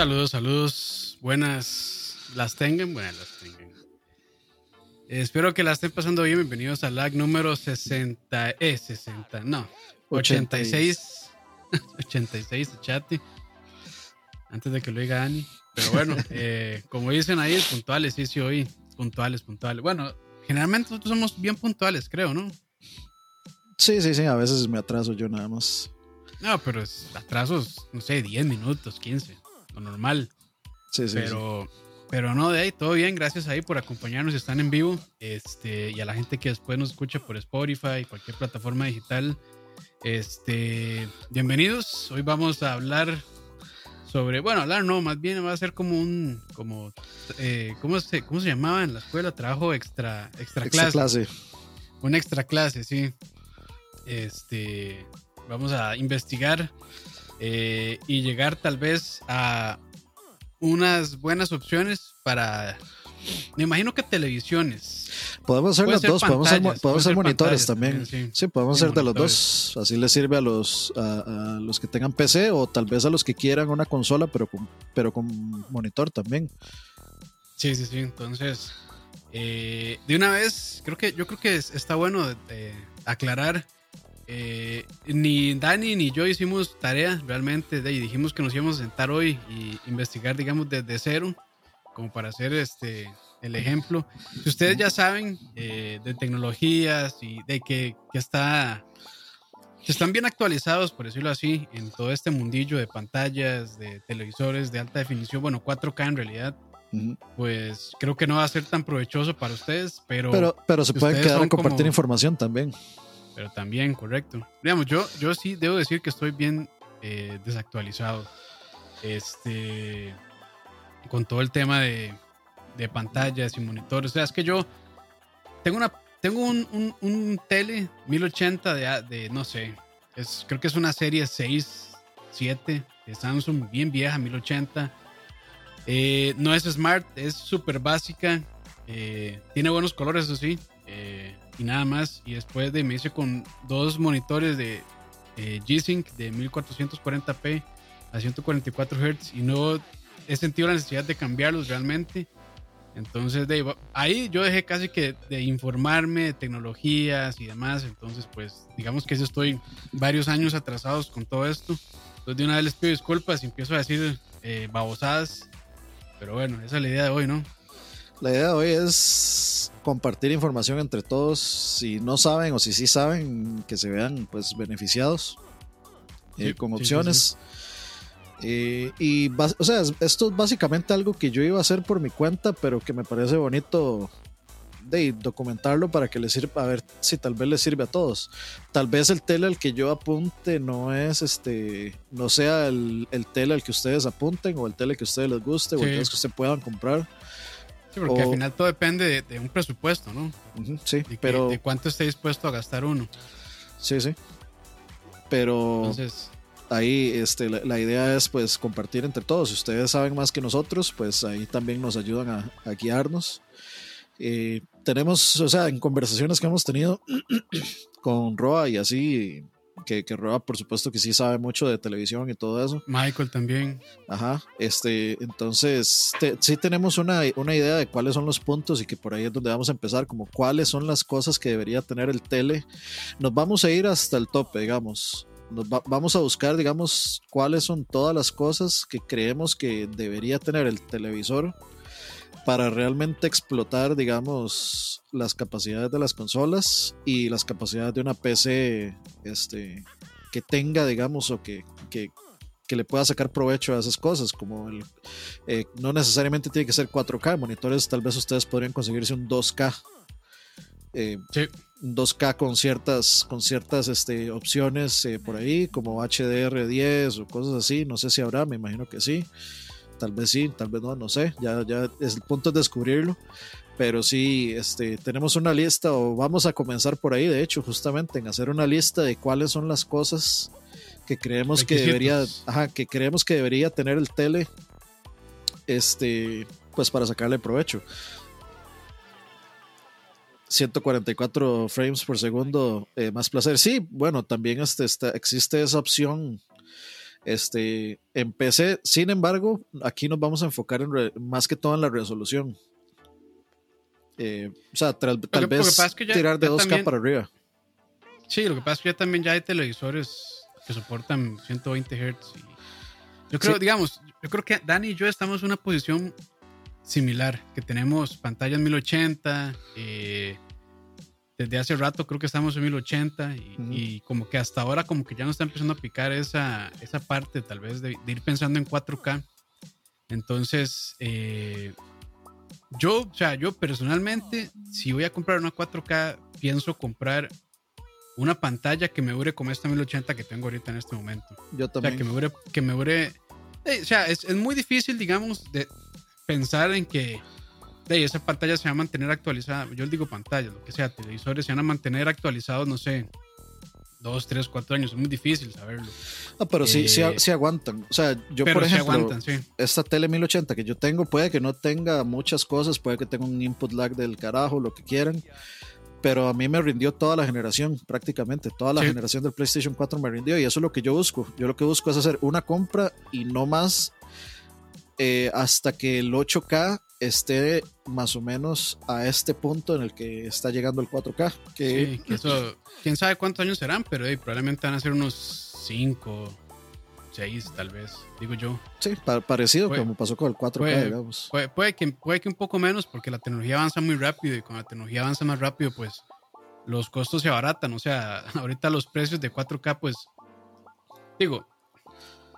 Saludos, saludos. Buenas las tengan, buenas las tengan. espero que la estén pasando bien. Bienvenidos al lag número 60, eh, 60, no, 86. 86 de chat. Antes de que lo diga Ani. Pero bueno, eh, como dicen ahí, puntuales, sí, sí, hoy. Puntuales, puntuales. Bueno, generalmente nosotros somos bien puntuales, creo, ¿no? Sí, sí, sí. A veces me atraso yo nada más. No, pero atrasos, no sé, 10 minutos, 15, lo normal. Sí, sí. Pero, pero no, de ahí, todo bien. Gracias ahí por acompañarnos. Están en vivo. Este, y a la gente que después nos escucha por Spotify, cualquier plataforma digital. Este, bienvenidos. Hoy vamos a hablar sobre, bueno, hablar no, más bien va a ser como un, como, eh, ¿cómo, se, ¿cómo se llamaba en la escuela? Trabajo extra, extra, clase. clase. Una extra clase, sí. Este, vamos a investigar eh, y llegar tal vez a unas buenas opciones para, me imagino que televisiones. Podemos hacer las dos, podemos hacer, monitores también. sí. podemos hacer de los dos. Así les sirve a los, a, los que tengan PC o tal vez a los que quieran una consola, pero con, pero con monitor también. Sí, sí, sí. Entonces, eh, de una vez, creo que yo creo que está bueno aclarar. Eh, ni Dani ni yo hicimos tarea realmente y dijimos que nos íbamos a sentar hoy y investigar, digamos, desde cero, como para hacer este el ejemplo. Si ustedes ya saben eh, de tecnologías y de que, que está están bien actualizados, por decirlo así, en todo este mundillo de pantallas, de televisores de alta definición, bueno, 4K en realidad, pues creo que no va a ser tan provechoso para ustedes, pero... Pero, pero se pueden quedar a compartir información también. Pero también, correcto. Digamos, yo, yo sí debo decir que estoy bien eh, desactualizado. Este... Con todo el tema de, de pantallas y monitores. O sea, es que yo tengo una tengo un, un, tele 1080 de, de, no sé, es, creo que es una serie 6, 7 de Samsung, bien vieja, 1080. Eh, no es smart, es súper básica. Eh, tiene buenos colores, eso sí. Eh, y nada más. Y después de me hice con dos monitores de G-Sync de 1440p a 144 Hz y no he sentido la necesidad de cambiarlos realmente. Entonces, de, ahí yo dejé casi que de informarme de tecnologías y demás. Entonces, pues, digamos que estoy varios años atrasados con todo esto. Entonces, de una vez les pido disculpas y empiezo a decir eh, babosadas. Pero bueno, esa es la idea de hoy, ¿no? La idea de hoy es compartir información entre todos. Si no saben o si sí saben, que se vean pues beneficiados eh, con opciones. Eh, y, o sea, esto es básicamente algo que yo iba a hacer por mi cuenta, pero que me parece bonito de documentarlo para que le sirva, a ver si tal vez le sirve a todos. Tal vez el tele al que yo apunte no es este, no sea el, el tele al que ustedes apunten o el tele que a ustedes les guste o el que ustedes puedan comprar. Sí, porque al final todo depende de, un presupuesto, ¿no? sí, pero. de cuánto esté dispuesto a gastar uno. Sí, sí. Pero. Entonces ahí este, la, idea es pues compartir entre todos. Si ustedes saben más que nosotros, pues ahí también nos ayudan a, guiarnos. Eh, tenemos, o sea, en conversaciones que hemos tenido con Roa y así, que, que Roa por supuesto que sí sabe mucho de televisión y todo eso. Michael también. Ajá, este, entonces sí tenemos una, una idea de cuáles son los puntos y que por ahí es donde vamos a empezar, como cuáles son las cosas que debería tener el tele. Nos vamos a ir hasta el tope, digamos vamos a buscar, digamos, cuáles son todas las cosas que creemos que debería tener el televisor para realmente explotar, digamos, las capacidades de las consolas y las capacidades de una PC este, que tenga, digamos, o que, que, le pueda sacar provecho a esas cosas, como el, eh, no necesariamente tiene que ser 4K, monitores tal vez ustedes podrían conseguirse un 2K. Eh, sí 2K con ciertas, con ciertas este, opciones eh, por ahí, como HDR10 o cosas así. No sé si habrá, me imagino que sí. Tal vez sí, tal vez no, no sé. Ya, ya es el punto de descubrirlo. Pero sí, este, tenemos una lista, o vamos a comenzar por ahí, de hecho, justamente en hacer una lista de cuáles son las cosas que creemos que debería, ajá, que creemos que debería tener el tele, este, pues para sacarle provecho. 144 frames por segundo, eh, más placer. Sí, bueno, también este, existe esa opción Este, en PC, sin embargo, aquí nos vamos a enfocar en re- más que todo en la resolución. Eh, o sea, tal, tal lo que vez pasa es que ya- tirar de ya 2K también- para arriba. Sí, lo que pasa es que ya también ya hay televisores que soportan 120 Hz. yo creo, Sí. digamos, yo creo que Dani y yo estamos en una posición similar, que tenemos pantallas 1080, eh, desde hace rato creo que estamos en 1080 y, como que hasta ahora como que ya nos está empezando a picar esa, esa parte tal vez de, de ir pensando en 4K. Entonces, eh, yo, o sea, yo personalmente, si voy a comprar una 4K, pienso comprar una pantalla que me dure como esta 1080 que tengo ahorita en este momento. Yo O sea, también. que me dure, que me dure. eh, o sea, es, es muy difícil, digamos, de pensar en que de, esa pantalla se va a mantener actualizada. Yo digo pantalla, lo que sea, televisores se van a mantener actualizados, no sé, dos, tres, cuatro años. Es muy difícil saberlo. Ah, pero sí, sí, eh, sí aguantan. O sea, yo por ejemplo, aguantan, sí. esta tele 1080 que yo tengo puede que no tenga muchas cosas, puede que tenga un input lag del carajo, lo que quieran, pero a mí me rindió toda la generación, prácticamente toda la Sí. generación del PlayStation 4 me rindió y eso es lo que yo busco. Yo lo que busco es hacer una compra y no más eh, hasta que el 8K esté más o menos a este punto en el que está llegando el 4K. Que Sí, que eso, quién sabe cuántos años serán, pero probablemente van a ser unos cinco, seis, tal vez, digo yo. sí, pa- parecido Puede- como pasó con el 4K, puede- digamos. Puede, puede que, puede que un poco menos porque la tecnología avanza muy rápido y cuando la tecnología avanza más rápido, pues los costos se abaratan. O sea, ahorita los precios de 4K, pues, digo,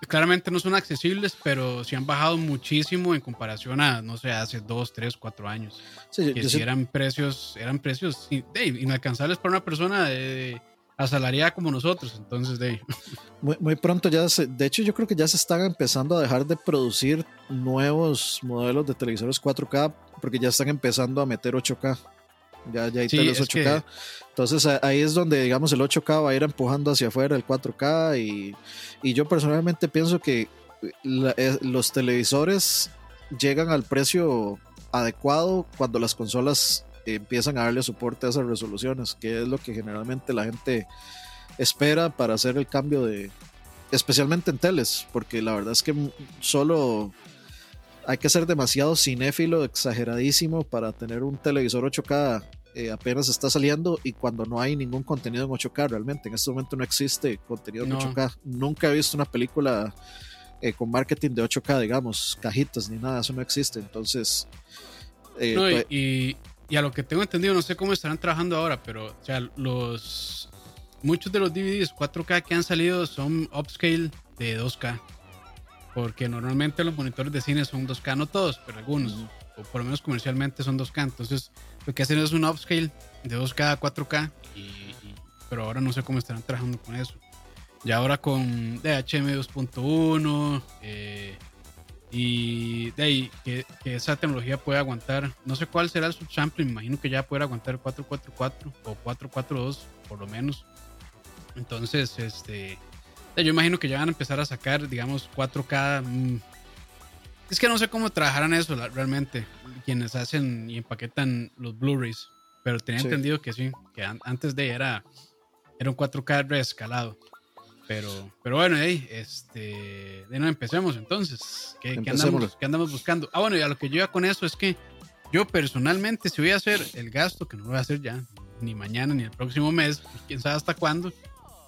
claramente no son accesibles, pero sí han bajado muchísimo en comparación a, no sé, hace 2, 3, 4 años. Sí, Que sí sí- eran precios, eran precios inalcanzables para una persona de, asalariada como nosotros. Entonces, de, Muy, muy pronto ya se, de hecho yo creo que ya se están empezando a dejar de producir nuevos modelos de televisores 4K porque ya están empezando a meter 8K. Ya, ya hay Sí, teles es 8K. Entonces ahí es donde digamos el 8K va a ir empujando hacia afuera el 4K y, y yo personalmente pienso que la- eh, los televisores llegan al precio adecuado cuando las consolas empiezan a darle soporte a esas resoluciones, que es lo que generalmente la gente espera para hacer el cambio de, especialmente en teles, porque la verdad es que solo hay que ser demasiado cinéfilo, exageradísimo para tener un televisor 8K eh, apenas está saliendo y cuando no hay ningún contenido en 8K realmente. En este momento no existe contenido en No. 8K. Nunca he visto una película eh, con marketing de 8K, digamos, cajitas ni nada, eso no existe. Entonces, eh, No, y, pues, y- y a lo que tengo entendido, no sé cómo estarán trabajando ahora, pero o sea, los muchos de los DVDs 4K que han salido son upscale de 2K. Porque normalmente los monitores de cine son 2K, no todos, pero algunos, o por lo menos comercialmente son 2K. Entonces, lo que hacen es un upscale de 2K a 4K, y, pero ahora no sé cómo estarán trabajando con eso. Y ahora con DHM 2.1, eh, y de ahí que, esa tecnología puede aguantar, no sé cuál será el subsample, me imagino que ya puede aguantar 444 o 442 por lo menos. Entonces, este, yo imagino que ya van a empezar a sacar, digamos, 4K. Es que no sé cómo trabajarán eso la- realmente, quienes hacen y empaquetan los Blu-rays, pero tenía Sí. entendido que sí, que an- antes de era, era un 4K reescalado. Pero, pero bueno, hey, este, de nuevo empecemos entonces. ¿Qué, qué andamos, qué andamos buscando? Ah, bueno, y a lo que yo iba con eso es que yo personalmente, si voy a hacer el gasto, que no lo voy a hacer ya, ni mañana ni el próximo mes, pues, quién sabe hasta cuándo,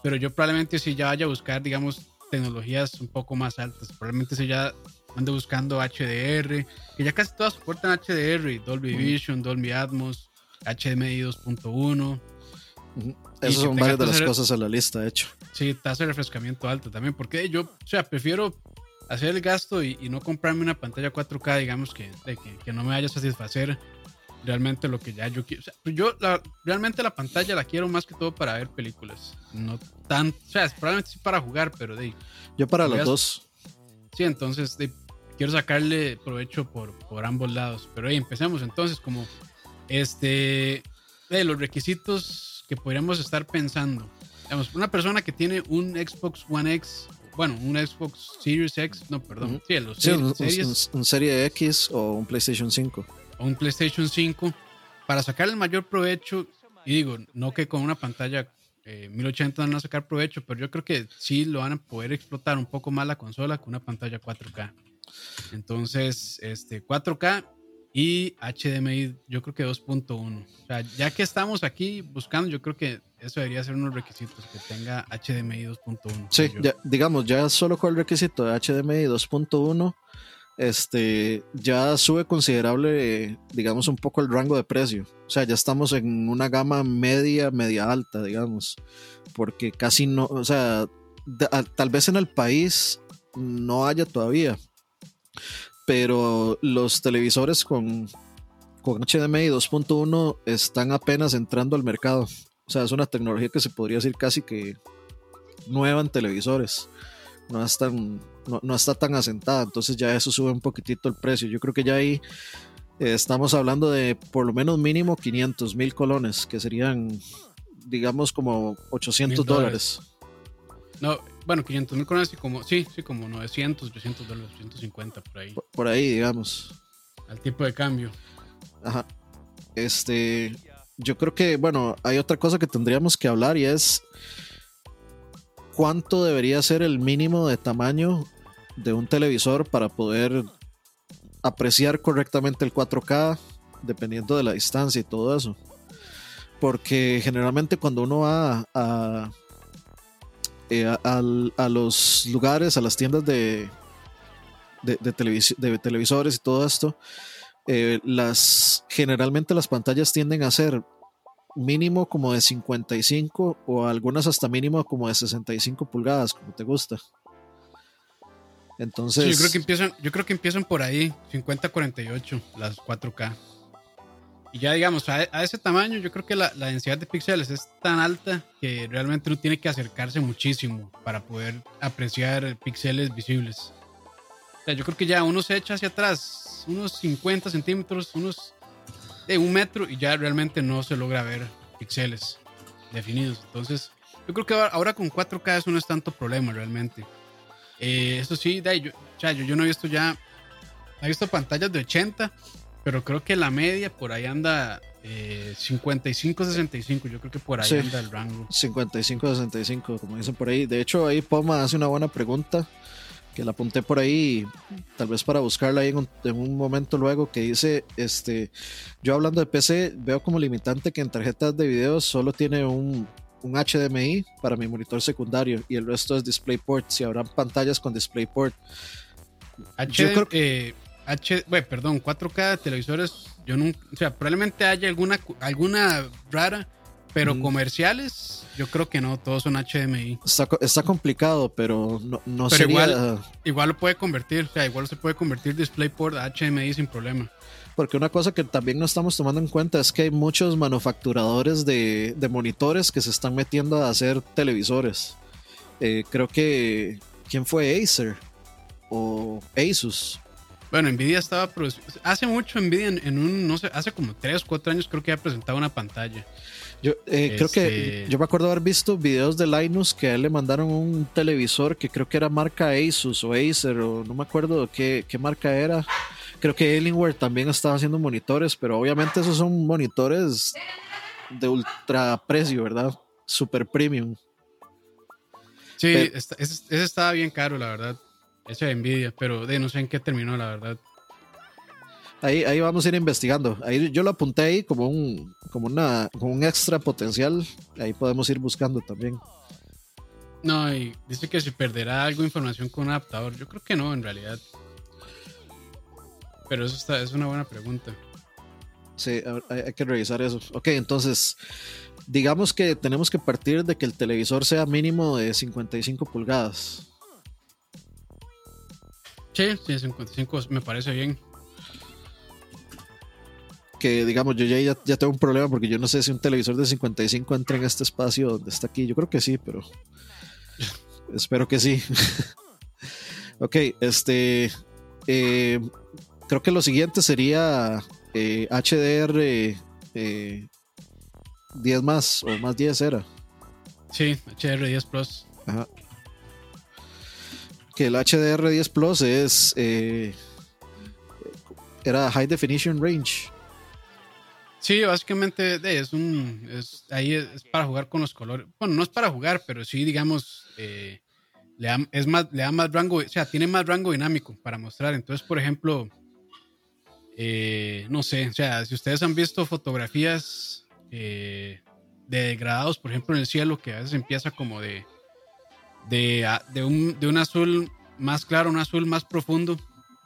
pero yo probablemente si ya vaya a buscar, digamos, tecnologías un poco más altas. Probablemente si ya ando buscando HDR, que ya casi todas soportan HDR, Dolby Vision, Dolby Atmos, HDMI 2.1. ujú. y esas son varias de las cosas en la lista, de hecho. Sí, tasa de refrescamiento alta también, porque yo, o sea, prefiero hacer el gasto y, y no comprarme una pantalla 4K, digamos, que, de que, que no me vaya a satisfacer realmente lo que ya yo quiero. O sea, yo la- realmente la pantalla la quiero más que todo para ver películas, no tan, o sea, probablemente sí para jugar, pero de, Yo para las dos. sí, entonces de, quiero sacarle provecho por, por ambos lados. Pero ahí empecemos entonces, como este, de los requisitos que podríamos estar pensando. Digamos, una persona que tiene un Xbox One X, bueno, un Xbox Series X, no, perdón, Ujú. sí, los Sí, un, series, series un- un Serie X o un PlayStation 5. o un PlayStation 5, para sacar el mayor provecho, y digo, no que con una pantalla eh, 1080 no van a sacar provecho, pero yo creo que sí lo van a poder explotar un poco más la consola con una pantalla 4K. Entonces, este 4K y HDMI, yo creo que 2.1. O sea, ya que estamos aquí buscando, yo creo que eso debería ser unos requisitos, que tenga HDMI 2.1. Sí, ya, digamos, ya solo con el requisito de HDMI 2.1, este, ya sube considerable, digamos, un poco el rango de precio. O sea, ya estamos en una gama media, media alta, digamos, porque casi no, o sea, tal vez en el país no haya todavía, pero los televisores con, con HDMI 2.1 están apenas entrando al mercado. O sea, es una tecnología que se podría decir casi que nueva en televisores. No, es tan, no, está tan asentada, entonces ya eso sube un poquitito el precio. Yo creo que ya ahí eh, estamos hablando de por lo menos mínimo 500 mil colones, que serían, digamos, como 800 dólares. No, bueno, 500 mil colones y como, sí, sí, como 900, 800 dólares, 150 por ahí. por ahí, digamos. Al tipo de cambio. Ajá. Este, yo creo que, bueno, hay otra cosa que tendríamos que hablar y es cuánto debería ser el mínimo de tamaño de un televisor para poder apreciar correctamente el 4K, dependiendo de la distancia y todo eso. Porque generalmente cuando uno va a, eh, los lugares, a las tiendas de, de, de televisores y todo esto, eh, las, generalmente las pantallas tienden a ser mínimo como de 55 o algunas hasta mínimo como de 65 pulgadas, como te gusta. Entonces. yo creo que empiezan, yo creo que empiezan por ahí, 50-48, las 4K. Y ya digamos, a, ese tamaño, yo creo que la, la, densidad de píxeles es tan alta que realmente uno tiene que acercarse muchísimo para poder apreciar píxeles visibles. O sea, yo creo que ya uno se echa hacia atrás unos 50 centímetros, unos de un metro y ya realmente no se logra ver píxeles definidos. Entonces, yo creo que ahora con 4K eso no es tanto problema realmente. Eh, eso sí, yo, yo, no he visto ya, he visto pantallas de 80, pero creo que la media por ahí anda 55-65, eh, yo creo que por ahí anda el rango. 55-65, como dicen por ahí. De hecho, ahí Poma hace una buena pregunta que la apunté por ahí, tal vez para buscarla ahí en un, momento luego, que dice, este, yo hablando de PC, veo como limitante que en tarjetas de video solo tiene un, un HDMI para mi monitor secundario y el resto es DisplayPort, si habrán pantallas con DisplayPort. H, creo que... H, bueno, perdón, 4K televisores, yo nunca, o sea, probablemente haya alguna, alguna rara, pero comerciales, yo creo que no, todos son HDMI. Está, complicado, pero no, no pero Igual, igual lo puede convertir, o sea, igual se puede convertir DisplayPort a HDMI sin problema. Porque una cosa que también no estamos tomando en cuenta es que hay muchos manufacturadores de, monitores que se están metiendo a hacer televisores. Eh, creo que. ¿Quién fue Acer? O Asus. Bueno, Nvidia estaba hace mucho Nvidia en, un no sé, hace como 3 o 4 años creo que ha presentado una pantalla. Yo eh, creo que este yo me acuerdo haber visto videos de Linus que a él le mandaron un televisor que creo que era marca Asus o Acer o no me acuerdo qué, qué marca era. Creo que Alienware también estaba haciendo monitores, pero obviamente esos son monitores de ultra precio, ¿verdad? Super premium. Sí, ese, estaba bien caro, la verdad. Ese de Nvidia, pero de no sé en qué terminó, la verdad. Ahí, vamos a ir investigando. Ahí yo lo apunté ahí como un, como una, como un extra potencial. Ahí podemos ir buscando también. No, y dice que se perderá algo de información con un adaptador. Yo creo que no, en realidad. Pero eso está, es una buena pregunta. Sí, hay, que revisar eso. Ok, entonces, digamos que tenemos que partir de que el televisor sea mínimo de 55 pulgadas. Sí, sí, 55 me parece bien que digamos, yo ya, ya, tengo un problema porque yo no sé si un televisor de 55 entra en este espacio donde está aquí. Yo creo que sí, pero espero que sí. ok, este, eh, creo que lo siguiente sería HDR eh, 10 eh, más o más 10 era. Sí, HDR 10 Plus. Ajá. Que el HDR 10 Plus es... Eh, era High Definition Range. Sí, básicamente es un. Es, ahí es, para jugar con los colores. Bueno, no es para jugar, pero sí, digamos, eh, le, da, es más, le da más rango, o sea, tiene más rango dinámico para mostrar. Entonces, por ejemplo, eh, no sé, o sea, si ustedes han visto fotografías de degradados, por ejemplo, en el cielo, que a veces empieza como de, de, de, un, de un azul más claro, un azul más profundo,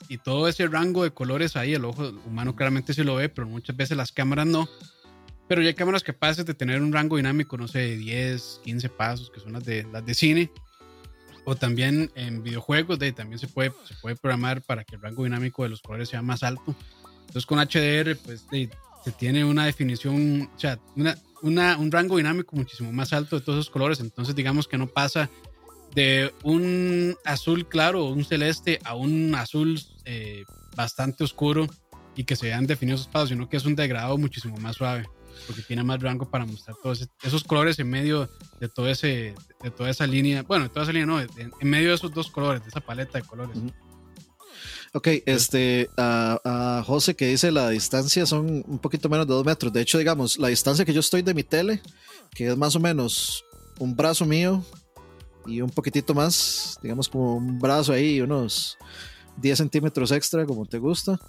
y todo ese rango de colores ahí, el ojo humano claramente se lo ve, pero muchas veces las cámaras no. Pero ya hay cámaras capaces de tener un rango dinámico, no sé, de 10, 15 pasos, que son las de, las de cine. O también en videojuegos, de, también se puede, se puede programar para que el rango dinámico de los colores sea más alto. Entonces con HDR, pues se tiene una definición, o sea, una, un rango dinámico muchísimo más alto de todos esos colores. Entonces digamos que no pasa de un azul claro un celeste a un azul eh, bastante oscuro y que se vean definidos esos pasos, sino que es un degradado muchísimo más suave porque tiene más rango para mostrar todos esos colores en medio de todo ese de toda esa línea bueno de toda esa línea no en medio de esos dos colores de esa paleta de colores Ok, este, a, a, José que dice la distancia son un poquito menos de dos metros. De hecho, digamos, la distancia que yo estoy de mi tele, que es más o menos un brazo mío y un poquitito más, digamos como un brazo ahí, unos 10 centímetros extra, como te gusta.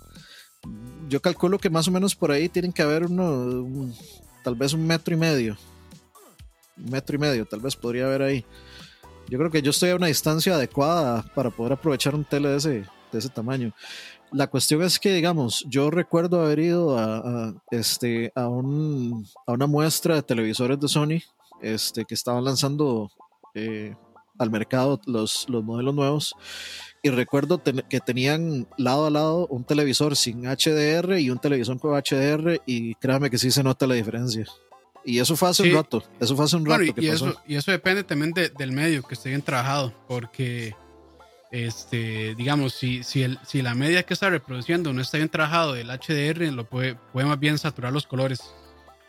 Yo calculo que más o menos por ahí tienen que haber uno, tal vez un metro y medio. Un metro y medio, tal vez podría haber ahí. Yo creo que yo estoy a una distancia adecuada para poder aprovechar un tele de ese, de ese tamaño. La cuestión es que, digamos, yo recuerdo haber ido a, este, a, un, a una muestra de televisores de Sony este, que estaban lanzando eh, al mercado los, los modelos nuevos. Y recuerdo que tenían lado a lado un televisor sin HDR y un televisor con HDR y créame que sí se nota la diferencia. Y eso fue hace un rato, eso fue hace un rato. y, que pasó. Eso, y, Eso, depende también del medio que esté bien trabajado, porque, este, digamos, si, si, el, si la media que está reproduciendo no está bien trabajado del HDR, lo puede, puede más bien saturar los colores,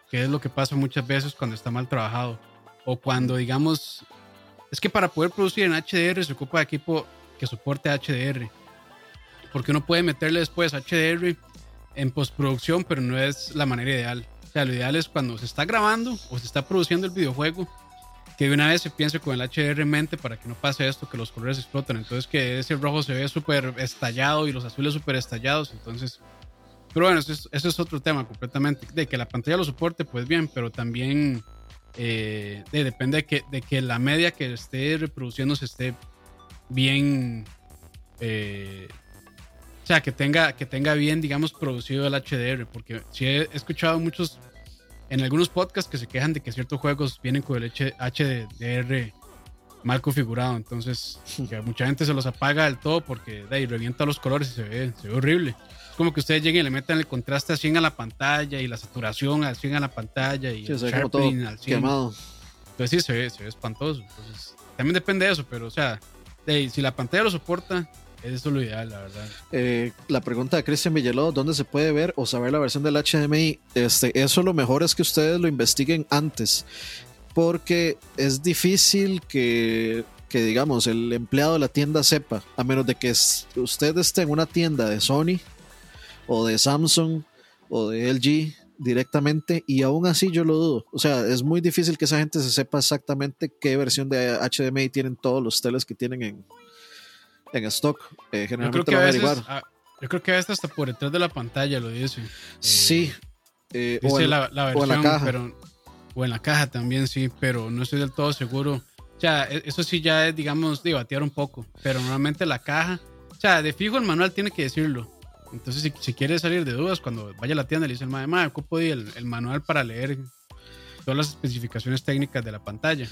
que es lo que pasa muchas veces cuando está mal trabajado. O cuando, digamos, es que para poder producir en HDR se ocupa de equipo que soporte HDR. Porque uno puede meterle después HDR en postproducción, pero no es la manera ideal. O sea, lo ideal es cuando se está grabando o se está produciendo el videojuego, que de una vez se piense con el HDR en mente para que no pase esto, que los colores explotan. Entonces que ese rojo se ve súper estallado y los azules súper estallados. Entonces, pero bueno, eso es, eso es otro tema completamente. De que la pantalla lo soporte, pues bien, pero también eh, depende de que, de que la media que esté reproduciendo se esté bien. Eh, o sea, que tenga, que tenga bien, digamos, producido el HDR. Porque si he escuchado muchos. En algunos podcasts que se quejan de que ciertos juegos vienen con el HDR mal configurado. Entonces, que mucha gente se los apaga del todo porque de ahí revienta los colores y se ve, se ve horrible como que ustedes lleguen y le metan el contraste a 100 a la pantalla y la saturación a 100 a la pantalla y el sharpening al 100. Quemado. Entonces sí, se ve, se ve espantoso. Entonces, también depende de eso, pero o sea, si la pantalla lo soporta, eso es lo ideal, la verdad. Eh, la pregunta de Cristian Villaló, ¿dónde se puede ver o saber la versión del HDMI? Este, eso lo mejor es que ustedes lo investiguen antes, porque es difícil que, que digamos, el empleado de la tienda sepa, a menos de que usted esté en una tienda de Sony o de Samsung o de LG directamente y aún así yo lo dudo. O sea, es muy difícil que esa gente se sepa exactamente qué versión de HDMI tienen todos los teles que tienen en, en stock. Eh, generalmente yo creo que a veces, ah, yo creo que hasta por detrás de la pantalla lo dice. sí. Eh, dice o en, la, versión, o en la caja. Pero, o en la caja también, sí, pero no estoy del todo seguro. O sea, e, eso sí ya es, digamos, debatear un poco, pero normalmente la caja, o sea, de fijo el manual tiene que decirlo entonces, si, si quiere salir de dudas, cuando vaya a la tienda le dice el madre, ocupo el, el manual para leer todas las especificaciones técnicas de la pantalla.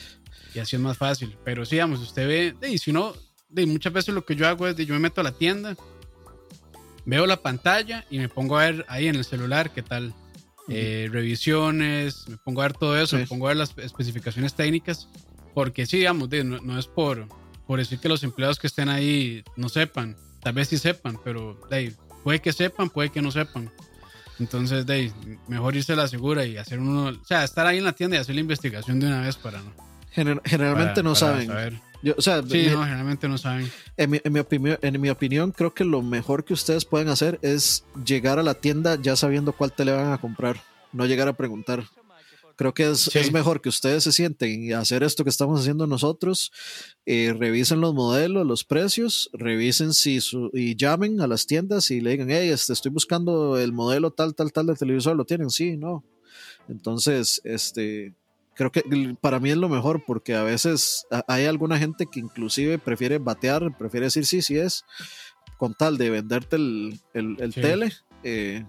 Y así es más fácil. Pero sí, vamos, usted ve, y si no, de, muchas veces lo que yo hago es, de, yo me meto a la tienda, veo la pantalla y me pongo a ver ahí en el celular qué tal. Eh, revisiones, me pongo a ver todo eso, me pongo a ver las especificaciones técnicas, porque sí, digamos, no, no, es por, por decir que los empleados que estén ahí no sepan, tal vez sí sepan, pero de, puede que sepan, puede que no sepan. Entonces, de mejor irse a la segura y hacer uno, o sea, estar ahí en la tienda y hacer la investigación de una vez para no. generalmente no saben. o sea, sí, no, generalmente no saben. En mi, en, mi opinión, en mi opinión, creo que lo mejor que ustedes pueden hacer es llegar a la tienda ya sabiendo cuál te le van a comprar. no llegar a preguntar. Creo que es, Sí. es mejor que ustedes se sienten y hacer esto que estamos haciendo nosotros. eh, revisen los modelos, los precios, revisen si su, y llamen a las tiendas y le digan, hey, este, estoy buscando el modelo tal, tal, tal de televisor. ¿Lo tienen? Sí, no. Entonces, este, creo que para mí es lo mejor porque a veces hay alguna gente que inclusive prefiere batear, prefiere decir sí, sí es, con tal de venderte el, el, el Sí. tele. eh,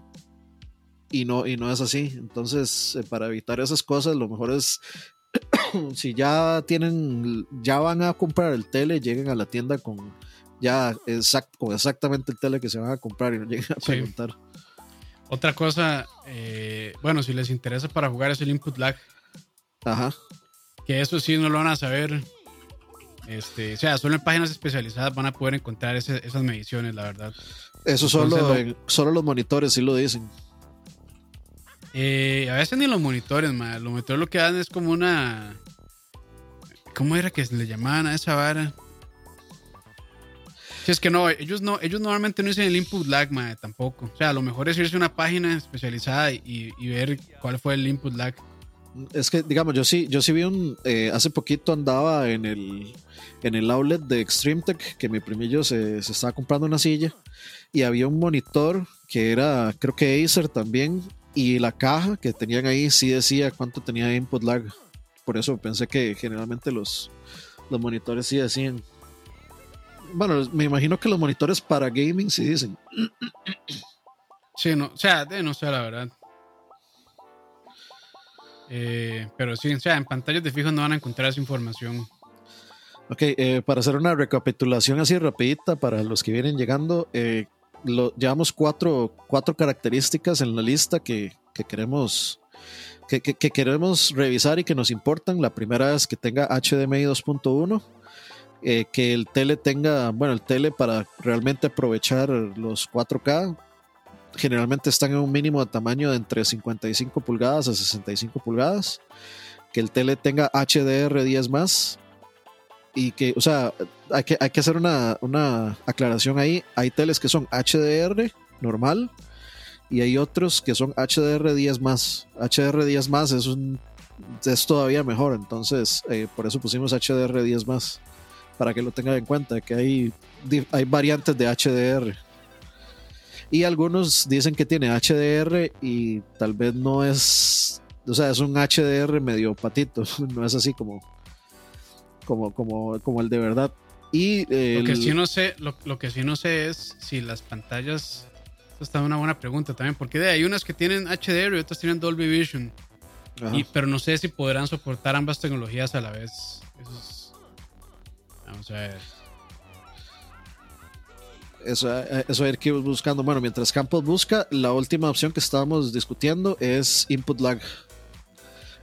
y no, y no es así. Entonces, eh, para evitar esas cosas, lo mejor es si ya tienen, ya van a comprar el tele, lleguen a la tienda con ya exact, con exactamente el tele que se van a comprar y no lleguen a Sí. preguntar. Otra cosa, eh, bueno, si les interesa para jugar es el input lag, Ajá. que eso sí no lo van a saber. Este, o sea, solo en páginas especializadas van a poder encontrar ese- esas mediciones, la verdad. Eso solo, lo- solo los monitores sí lo dicen. Eh, a veces ni los monitores. Los monitores lo que dan es como una. ¿Cómo era que le llamaban a esa vara? Si es que no, ellos no, ellos normalmente no dicen el input lag, tampoco. O sea, lo mejor es irse a una página especializada y, y ver cuál fue el input lag. Es que, digamos, yo sí, yo sí vi un. eh, hace poquito andaba en el, en el outlet de Extreme Tech, que mi primillo se, se estaba comprando una silla, y había un monitor que era, creo que Acer también, y la caja que tenían ahí sí decía cuánto tenía input lag. Por eso pensé que generalmente los, los monitores sí decían. Bueno, me imagino que los monitores para gaming sí dicen. Sí, no, o sea, no sé, la verdad. Eh, pero sí, o sea, en pantallas de fijo no van a encontrar esa información. Ok, eh, para hacer una recapitulación así rapidita para los que vienen llegando, eh, llevamos cuatro, cuatro características en la lista que, que queremos que, que- que queremos revisar y que nos importan. La primera es que tenga HDMI 2.1, eh, que el tele tenga, bueno, el tele para realmente aprovechar los 4K. Generalmente están en un mínimo de tamaño de entre 55 pulgadas a 65 pulgadas. Que el tele tenga HDR10 más, y que, o sea, hay que, hay que hacer una, una aclaración ahí. Hay teles que son HDR normal y hay otros que son HDR10 más. HDR10 más es un es todavía mejor, entonces eh, por eso pusimos HDR10 más para que lo tengan en cuenta que hay, hay variantes de HDR. Y algunos dicen que tiene HDR y tal vez no es, o sea, es un HDR medio patito, no es así como como, como, como el de verdad. Y eh, Lo que sí no sé, lo, lo que sí no sé es si las pantallas. Esto está una buena pregunta también, porque hay unas que tienen HDR y otras tienen Dolby Vision. Y, pero no sé si podrán soportar ambas tecnologías a la vez. Eso es- Vamos a ver. Eso, eh, eso hay que ir buscando. Bueno, mientras Campos busca, la última opción que estábamos discutiendo es input lag.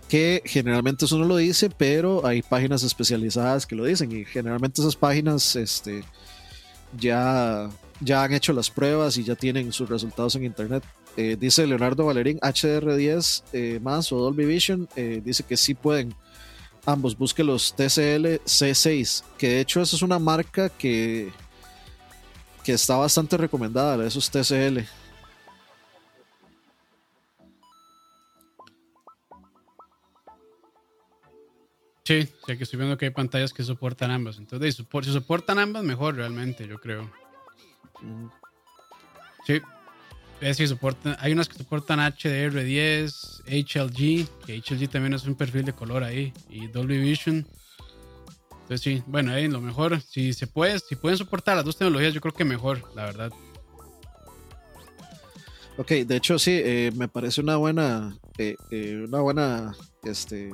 Que generalmente eso no lo dice, pero hay páginas especializadas que lo dicen. Y generalmente esas páginas este, ya, ya han hecho las pruebas y ya tienen sus resultados en internet. Eh, dice Leonardo Valerín, HDR10 eh, más o Dolby Vision, eh, dice que sí pueden. Ambos, busque los TCL C6, que de hecho eso es una marca que, que está bastante recomendada, esos TCL. Sí, sí, que estoy viendo que hay pantallas que soportan ambas. Entonces, si sopor- si soportan ambas, mejor realmente, yo creo. Sí. Es decir, soportan, hay unas que soportan HDR10, HLG, que HLG también es un perfil de color ahí, y Dolby Vision. Entonces sí, bueno, ahí lo mejor, si se puede, si pueden soportar las dos tecnologías, yo creo que mejor, la verdad. Ok, de hecho sí, eh, me parece una buena, eh, eh, una buena, este,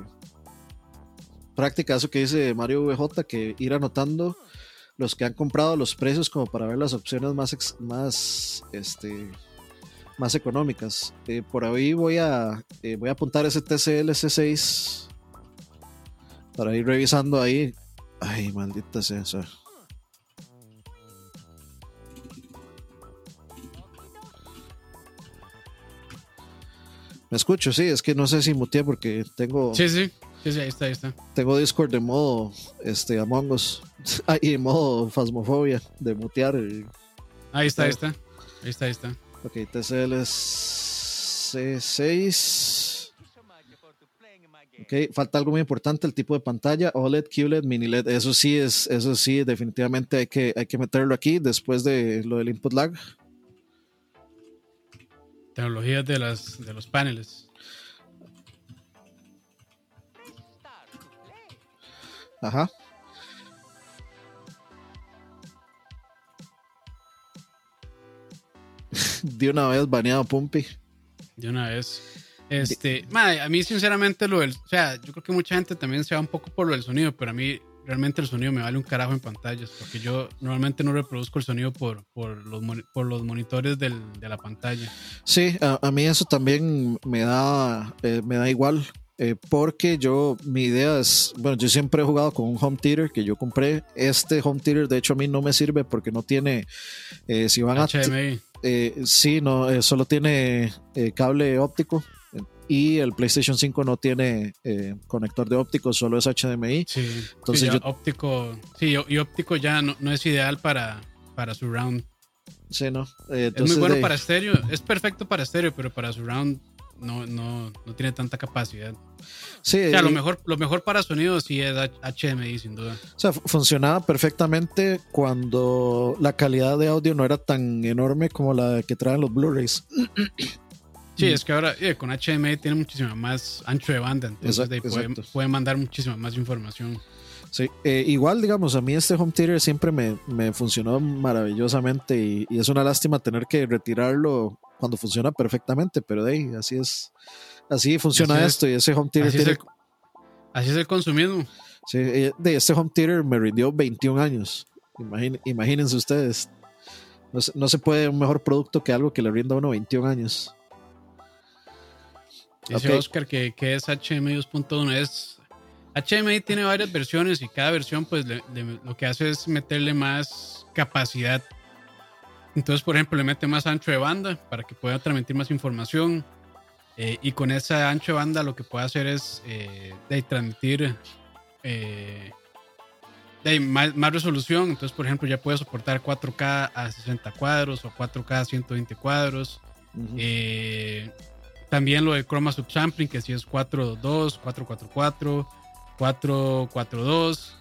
práctica eso que dice Mario VJ, que ir anotando los que han comprado los precios como para ver las opciones más, ex- más, este, más económicas. Eh, por ahí voy a, eh, voy a apuntar ese TCL C6 para ir revisando ahí. Ay, maldita sea. Me escucho, sí, es que no sé si muteé porque tengo, Sí, sí, sí, sí, ahí está, ahí está. tengo Discord de modo este, Among Us Ah, y de modo Fasmofobia de mutear. y- Ahí está, ahí está. Ahí está, ahí está. Ok, TCL es C6. Ok, falta algo muy importante, el tipo de pantalla, OLED, QLED, mini LED. Eso sí es, eso sí, definitivamente hay que, hay que meterlo aquí después de lo del input lag. Tecnologías de las de los paneles. Ajá. de una vez baneado Pumpy. De una vez. Este, a mí sinceramente lo del, o sea, yo creo que mucha gente también se va un poco por lo del sonido, pero a mí realmente el sonido me vale un carajo en pantallas, porque yo normalmente no reproduzco el sonido por, por, los, por los monitores del, de la pantalla. Sí, a, mí eso también me da, eh, me da igual. Eh, porque yo, mi idea es, bueno, yo siempre he jugado con un home theater que yo compré. Este home theater, de hecho, a mí no me sirve porque no tiene, eh, si van a... sí, no, solo tiene cable óptico y el PlayStation 5 no tiene eh, conector de óptico, solo es HDMI. Sí, entonces yo, óptico, sí, y óptico ya no, no, es ideal para, para surround. Sí, no. Eh, es muy bueno para estéreo, es perfecto para estéreo, pero para surround no, no, no tiene tanta capacidad. Sí, o sea, lo mejor, lo mejor para sonido sí es HDMI, sin duda. O sea, funcionaba perfectamente cuando la calidad de audio no era tan enorme como la que traen los Blu-rays. Sí, es que ahora eh, con HDMI tiene muchísima más ancho de banda, entonces puede, mandar muchísima más información. Sí, eh, igual, digamos, a mí este home theater siempre me, me funcionó maravillosamente y, es una lástima tener que retirarlo cuando funciona perfectamente, pero de ahí, así es, así funciona esto y ese home theater así, tiene... es el, así es el consumismo. Sí, eh, de este home theater me rindió 21 años. imagínense ustedes. No, no, se puede un mejor producto que algo que le rinda a uno 21 años. Dice Oscar que, que, es HDMI 2.1. Es, HDMI tiene varias versiones y cada versión pues lo que hace es meterle más capacidad. Entonces, por ejemplo, le mete más ancho de banda para que pueda transmitir más información. Eh, y con ese ancho de banda lo que puede hacer es eh, de transmitir eh, de más, más, resolución. Entonces, por ejemplo, ya puede soportar 4K a 60 cuadros o 4K a 120 cuadros. También lo de Chroma Subsampling, que si es 422, 444, 442,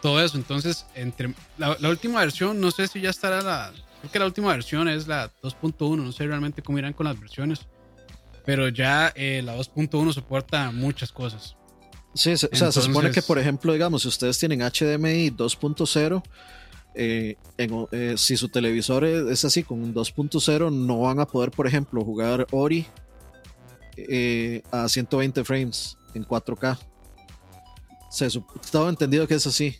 todo eso. Entonces, entre la, última versión, no sé si ya estará la. Creo que la última versión es la 2.1, no sé realmente cómo irán con las versiones. Pero ya eh, la 2.1 soporta muchas cosas. Sí, o sea, se supone que, por ejemplo, digamos, si ustedes tienen HDMI 2.0, eh, eh, si su televisor es así con un 2.0, no van a poder, por ejemplo, jugar Ori a 120 frames en 4K. Se estaba entendido que es así.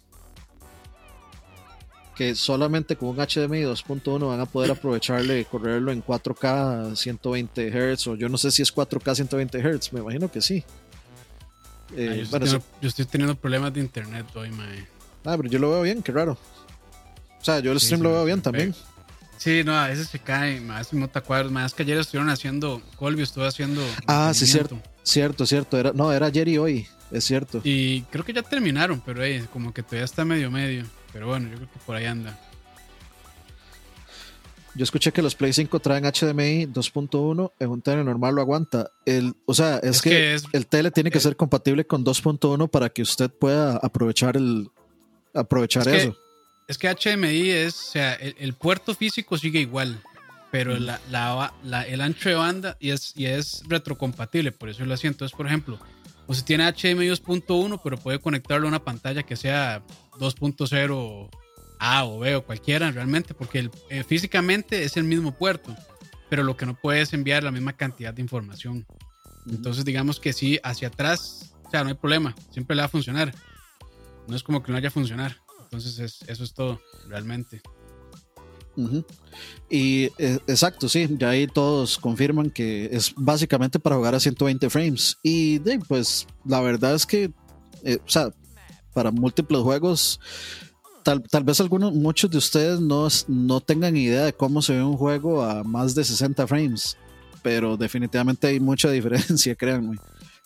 Que solamente con un HDMI 2.1 van a poder aprovecharle correrlo en 4K 120 Hz. O yo no sé si es 4K 120 Hz, me imagino que sí. Eh, yo, estoy teniendo, problemas de internet hoy, mae. Ah, pero yo lo veo bien, qué raro. O sea, yo el stream lo veo bien también. Sí, no, a veces se cae, más no te acuerdas, más que ayer estuvieron haciendo, Colby estuvo haciendo. Ah, sí, cierto, cierto, cierto. Era, no, era ayer y hoy, es cierto. Y creo que ya terminaron, pero hey, como que todavía está medio medio. Pero bueno, yo creo que por ahí anda. Yo escuché que los Play 5 traen HDMI 2.1, en un tele normal lo aguanta. El, o sea, es, que, el tele tiene que ser compatible con 2.1 para que usted pueda aprovechar el aprovechar eso es que HDMI es, o sea, el, puerto físico sigue igual, pero la, la, el ancho de banda y es, y es retrocompatible, por eso lo hacía. Entonces, por ejemplo, o si tiene HDMI 2.1, pero puede conectarlo a una pantalla que sea 2.0 A o B o cualquiera realmente, porque eh, físicamente es el mismo puerto, pero lo que no puede es enviar la misma cantidad de información. Entonces, digamos que sí, hacia atrás, o sea, no hay problema, siempre le va a funcionar. No es como que no haya a funcionar. Entonces eso es todo, realmente. Y eh, exacto, sí, ya ahí todos confirman que es básicamente para jugar a 120 frames. Y pues la verdad es que, eh, o sea, para múltiples juegos, tal, tal, vez algunos, muchos de ustedes no, no tengan idea de cómo se ve un juego a más de 60 frames, pero definitivamente hay mucha diferencia, créanme.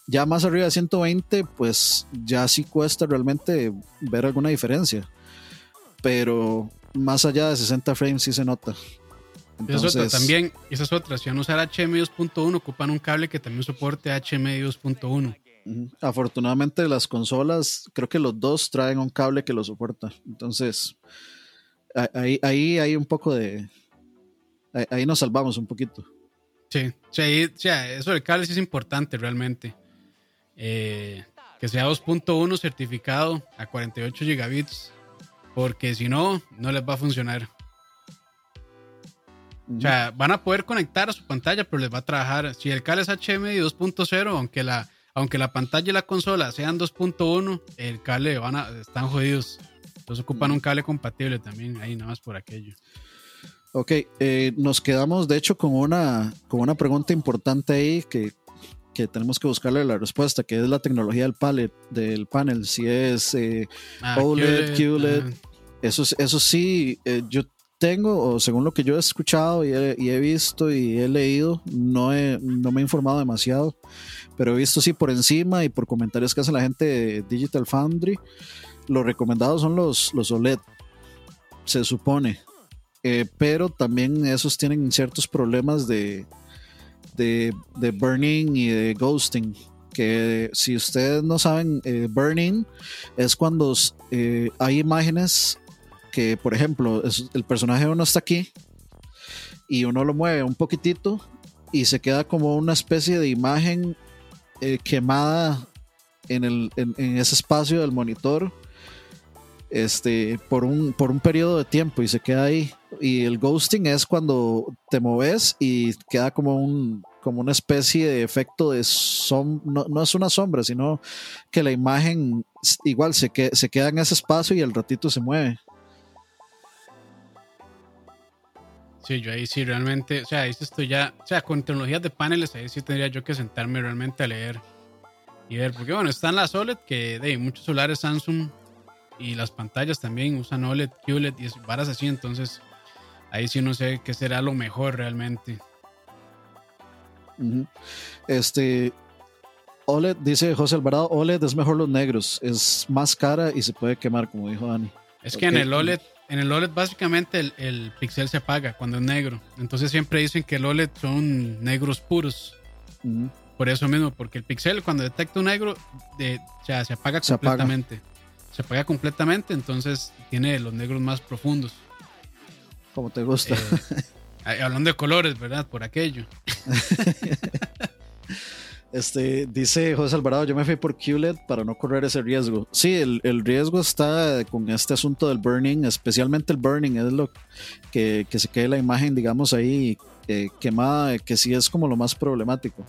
Ya más arriba de 120, pues ya sí cuesta realmente ver alguna diferencia. Pero más allá de 60 frames sí se nota. Esa es otra también, esa es otra. Si van a usar HDMI 2.1, ocupan un cable que también soporte HDMI 2.1. Afortunadamente las consolas, creo que los dos traen un cable que lo soporta. Entonces, ahí, ahí hay un poco de... Ahí nos salvamos un poquito. Sí, sí, eso del cable sí es importante realmente. Eh, que sea 2.1 certificado a 48 gigabits, porque si no, no les va a funcionar. O sea, van a poder conectar a su pantalla, pero les va a trabajar. Si el cable es HDMI 2.0, aunque la, aunque la pantalla y la consola sean 2.1, el cable van a, están jodidos. Entonces ocupan un cable compatible también, ahí nada más por aquello. Ok, eh, nos quedamos de hecho con una, con una pregunta importante ahí que, que, tenemos que buscarle la respuesta, que es la tecnología del, palette, del panel, si es eh, ah, OLED, QLED. Eso, eso sí, eh, yo tengo, o según lo que yo he escuchado y he, visto y he leído, no, no me he informado demasiado, pero he visto sí por encima y por comentarios que hace la gente de Digital Foundry, los recomendados son los, los OLED, se supone, eh, pero también esos tienen ciertos problemas de, de, burning y de ghosting. Que si ustedes no saben, eh, burning es cuando eh, hay imágenes que, por ejemplo, el personaje uno está aquí y uno lo mueve un poquitito y se queda como una especie de imagen eh, quemada en, el, en, ese espacio del monitor este, por, un, por un periodo de tiempo y se queda ahí. Y el ghosting es cuando te moves y queda como un como una especie de efecto de sombra, no, es una sombra, sino que la imagen igual se, que, se queda en ese espacio y al ratito se mueve. Sí, yo ahí sí realmente, o sea, ahí estoy ya, o sea, con tecnologías de paneles, ahí sí tendría yo que sentarme realmente a leer y ver, porque bueno, están las OLED que de muchos celulares Samsung y las pantallas también usan OLED, QLED y varas así, entonces ahí sí no sé qué será lo mejor realmente. Este, OLED, dice José Alvarado, OLED es mejor los negros, es más cara y se puede quemar, como dijo Dani. Es que en el OLED en el OLED básicamente el, pixel se apaga cuando es negro. Entonces siempre dicen que el OLED son negros puros. Por eso mismo, porque el pixel cuando detecta un negro de, se apaga completamente. Se apaga completamente, entonces tiene los negros más profundos. Como te gusta. Eh, hablando de colores, ¿verdad? Por aquello. Este, dice José Alvarado, yo me fui por QLED para no correr ese riesgo. Sí, el, riesgo está con este asunto del burning, especialmente el burning, es lo que, se quede la imagen, digamos, ahí eh, quemada, que sí es como lo más problemático.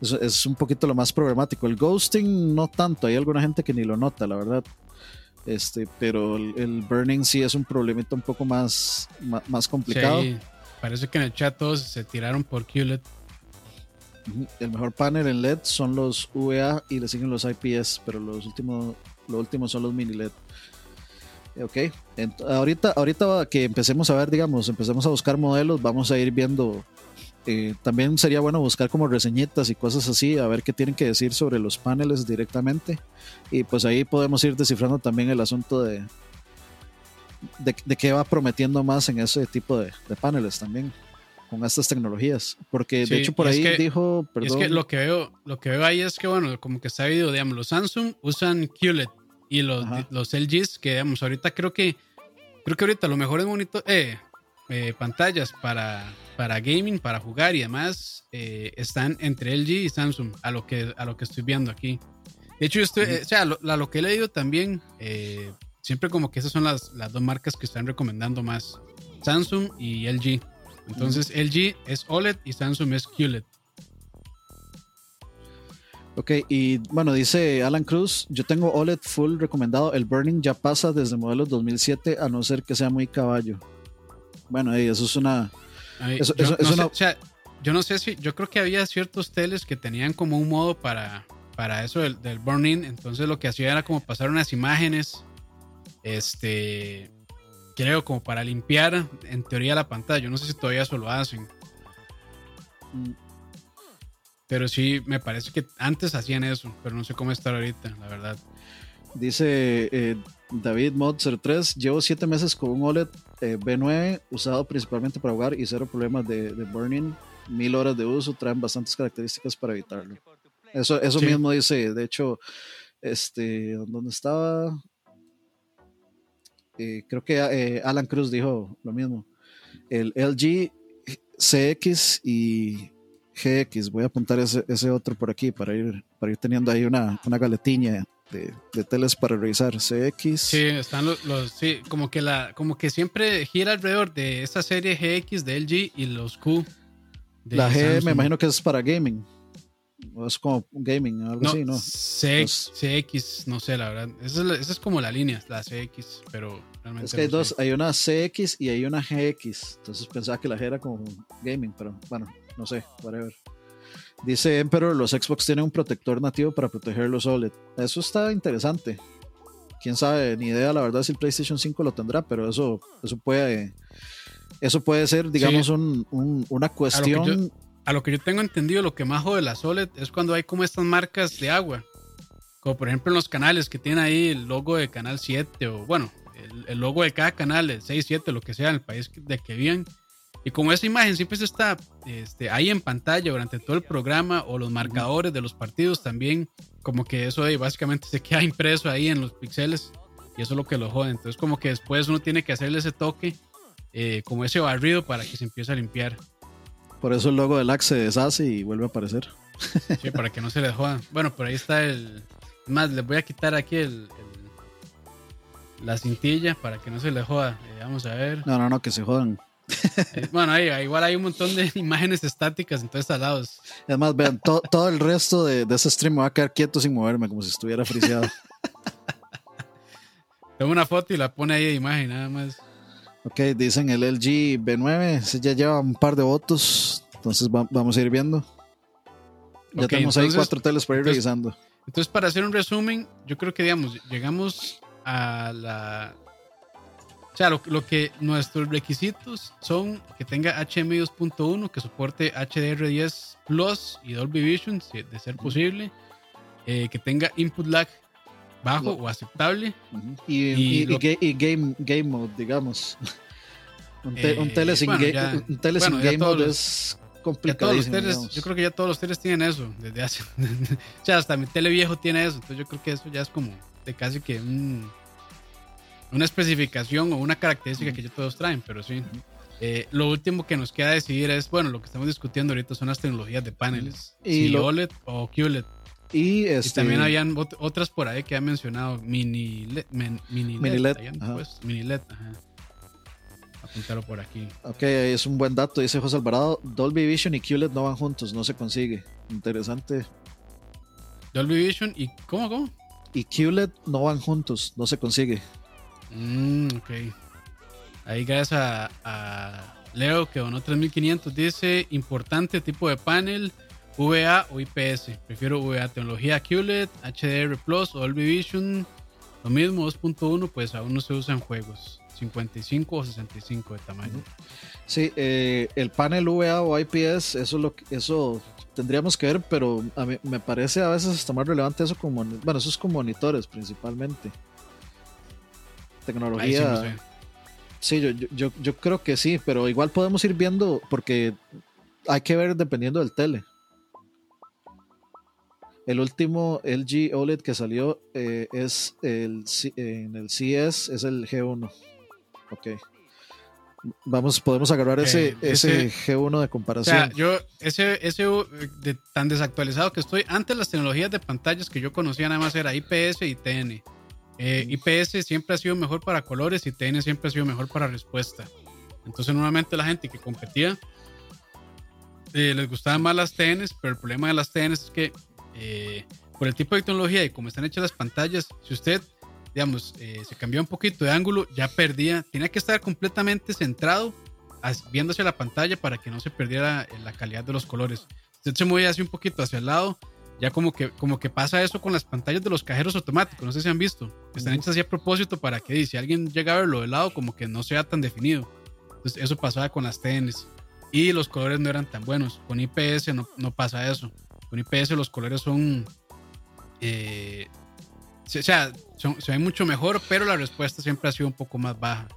Es, un poquito lo más problemático. El ghosting no tanto, hay alguna gente que ni lo nota, la verdad. Este, pero el, burning sí es un problemita un poco más, más, complicado. Sí, parece que en el chat todos se tiraron por QLED. El mejor panel en LED son los UVA y le siguen los IPS, pero los últimos, los últimos son los mini LED. Ok, ahorita, ahorita que empecemos a ver, digamos, empecemos a buscar modelos, vamos a ir viendo. Eh, también sería bueno buscar como reseñitas y cosas así, a ver qué tienen que decir sobre los paneles directamente. Y pues ahí podemos ir descifrando también el asunto de, de, qué va prometiendo más en ese tipo de paneles también con estas tecnologías. Porque de hecho por ahí dijo, Es que lo que veo, lo que veo ahí es que bueno, como que está habido, digamos, los Samsung usan QLED y los, los LGs que digamos, ahorita creo que creo que ahorita lo mejor es eh, eh, pantallas para, para gaming, para jugar y demás eh, están entre LG y Samsung a lo que a lo que estoy viendo aquí. De hecho, yo estoy, o sea, lo, lo, que he leído también, siempre como que esas son las, las dos marcas que están recomendando más, Samsung y LG. Entonces LG es OLED y Samsung es QLED. Ok, y bueno, dice Alan Cruz, yo tengo OLED full recomendado, el burning ya pasa desde modelos 2007 a no ser que sea muy caballo. Bueno, eso es una... yo, no o sea, yo no sé si, yo creo que había ciertos teles que tenían como un modo para, para eso del, del burning, entonces lo que hacía era como pasar unas imágenes, este, creo, como para limpiar en teoría la pantalla. Yo no sé si todavía eso lo hacen. Mm. Pero sí, me parece que antes hacían eso, pero no sé cómo estar ahorita, la verdad. Dice eh, David Mod 03, llevo siete meses con un OLED eh, B9 usado principalmente para jugar y cero problemas de, de burning. Mil horas de uso traen bastantes características para evitarlo. Eso, eso Sí. mismo dice, de hecho, este, ¿dónde estaba? Eh, creo que eh, Alan Cruz dijo lo mismo. El LG CX y GX. Voy a apuntar ese, ese otro por aquí para ir, para ir teniendo ahí una, una galetiña de, de teles para revisar. CX. Sí, están los, los- sí, como que la, como que siempre gira alrededor de esta serie GX de LG y los Q. la G me imagino que es para gaming. Es como gaming, algo No, así, ¿no? CX, CX, no sé, la verdad. Esa es, la- esa es como la línea, la CX, pero realmente Es que hay dos, sé. hay una CX y hay una GX. Entonces pensaba que la G era como gaming, pero bueno, no sé, whatever. Dice Emperor, los Xbox tienen un protector nativo para proteger los OLED. Eso está interesante. Quién sabe, ni idea la verdad si el PlayStation 5 lo tendrá, pero eso, eso puede, eso puede ser, digamos, un- un- una cuestión. A lo que yo tengo entendido, lo que más jode la OLED es cuando hay como estas marcas de agua. Como por ejemplo en los canales que tienen ahí el logo de Canal 7 o bueno, el, logo de cada canal, el 6, 7, lo que sea, en el país de que vivan. Y como esa imagen siempre se está este, ahí en pantalla durante todo el programa o los marcadores de los partidos también, como que eso ahí básicamente se queda impreso ahí en los píxeles y eso es lo que lo jode. Entonces como que después uno tiene que hacerle ese toque, eh, como ese barrido para que se empiece a limpiar. Por eso el logo del Axe se deshace y vuelve a aparecer. Sí, para que no se les joda. Bueno, por ahí está el. es Más, les voy a quitar aquí el, el- la cintilla para que no se les joda. Eh, vamos a ver. No, no, no, que se jodan. Eh, bueno, ahí, igual hay un montón de imágenes estáticas en todos estos lados. Es más, vean, to- todo el resto de, de ese stream me va a quedar quieto sin moverme, como si estuviera friseado. Tengo una foto y la pone ahí de imagen, nada más. Ok, dicen el LG B9, ese ya lleva un par de votos, entonces va- vamos a ir viendo. Ya tenemos ahí cuatro teles para ir entonces- revisando. Entonces, para hacer un resumen, yo creo que, digamos, llegamos a la. O sea, lo, lo que nuestros requisitos son que tenga HDMI 2.1, que soporte HDR10 Plus y Dolby Vision, si- de ser posible, eh, que tenga input lag bajo o aceptable. Y, y y- y lo- ga- y game, game mode, digamos. Un, te- Eh, un tele sin, bueno, ya- un tele bueno, game mode los- es complicadísimo. teles, yo creo que ya todos los teles tienen eso desde hace. o sea, hasta mi tele viejo tiene eso. Entonces, yo creo que eso ya es como de casi que un- una especificación o una característica que ya todos traen, pero sí. Eh, lo último que nos queda decidir es, bueno, lo que estamos discutiendo ahorita son las tecnologías de paneles. Y si lo- OLED o QLED. Y, Y este, también habían ot- otras por ahí que han mencionado, mini LED. men- mini LED, Mini LED, ajá. mini LED, ajá. Apuntarlo por aquí. Ok, es un buen dato, dice José Alvarado. Dolby Vision y QLED no van juntos, no se consigue. Interesante. Dolby Vision y ¿cómo, cómo? Y QLED no van juntos, no se consigue. Mm, ok. Ahí gracias a, a Leo que donó 3500 dice importante tipo de panel VA o IPS. Prefiero VA tecnología QLED, HDR Plus o Dolby Vision. Lo mismo 2.1 pues aún no se usa en juegos. 55 o 65 de tamaño. Sí, eh, el panel VA o IPS, eso lo que- eso tendríamos que ver, pero a mí me parece a veces hasta más relevante eso como bueno, eso es con monitores principalmente. Sí Tecnología. no sé. Sí, yo, yo, yo creo que sí, pero igual podemos ir viendo porque hay que ver dependiendo del tele. El último LG OLED que salió eh, es el, en el CS, es el G1. Ok. Vamos, podemos agarrar ese, Eh, ese, ese- G1 de O comparación. sea, yo, ese, ese de, tan desactualizado que estoy, antes las tecnologías de pantallas que yo conocía nada más era IPS y TN. Eh, IPS siempre ha sido mejor para colores y TN siempre ha sido mejor para respuesta. Entonces, normalmente la gente que competía eh, les gustaban más las TNs, pero el problema de las TNs es que eh, por el tipo de tecnología y como están hechas las pantallas, si usted, digamos, eh, se cambió un poquito de ángulo, ya perdía, tenía que estar completamente centrado hacia la pantalla para que no se perdiera eh, la calidad de los colores. Si usted se mueve así un poquito hacia el lado, ya como que, como que pasa eso con las pantallas de los cajeros automáticos, no sé si han visto, están hechas así a propósito para que si alguien llega a verlo de lado, como que no sea tan definido. Entonces eso pasaba con las TNs y los colores no eran tan buenos. Con IPS no, no pasa eso. Con IPS los colores son, eh, o sea, se ve mucho mejor, pero la respuesta siempre ha sido un poco más baja.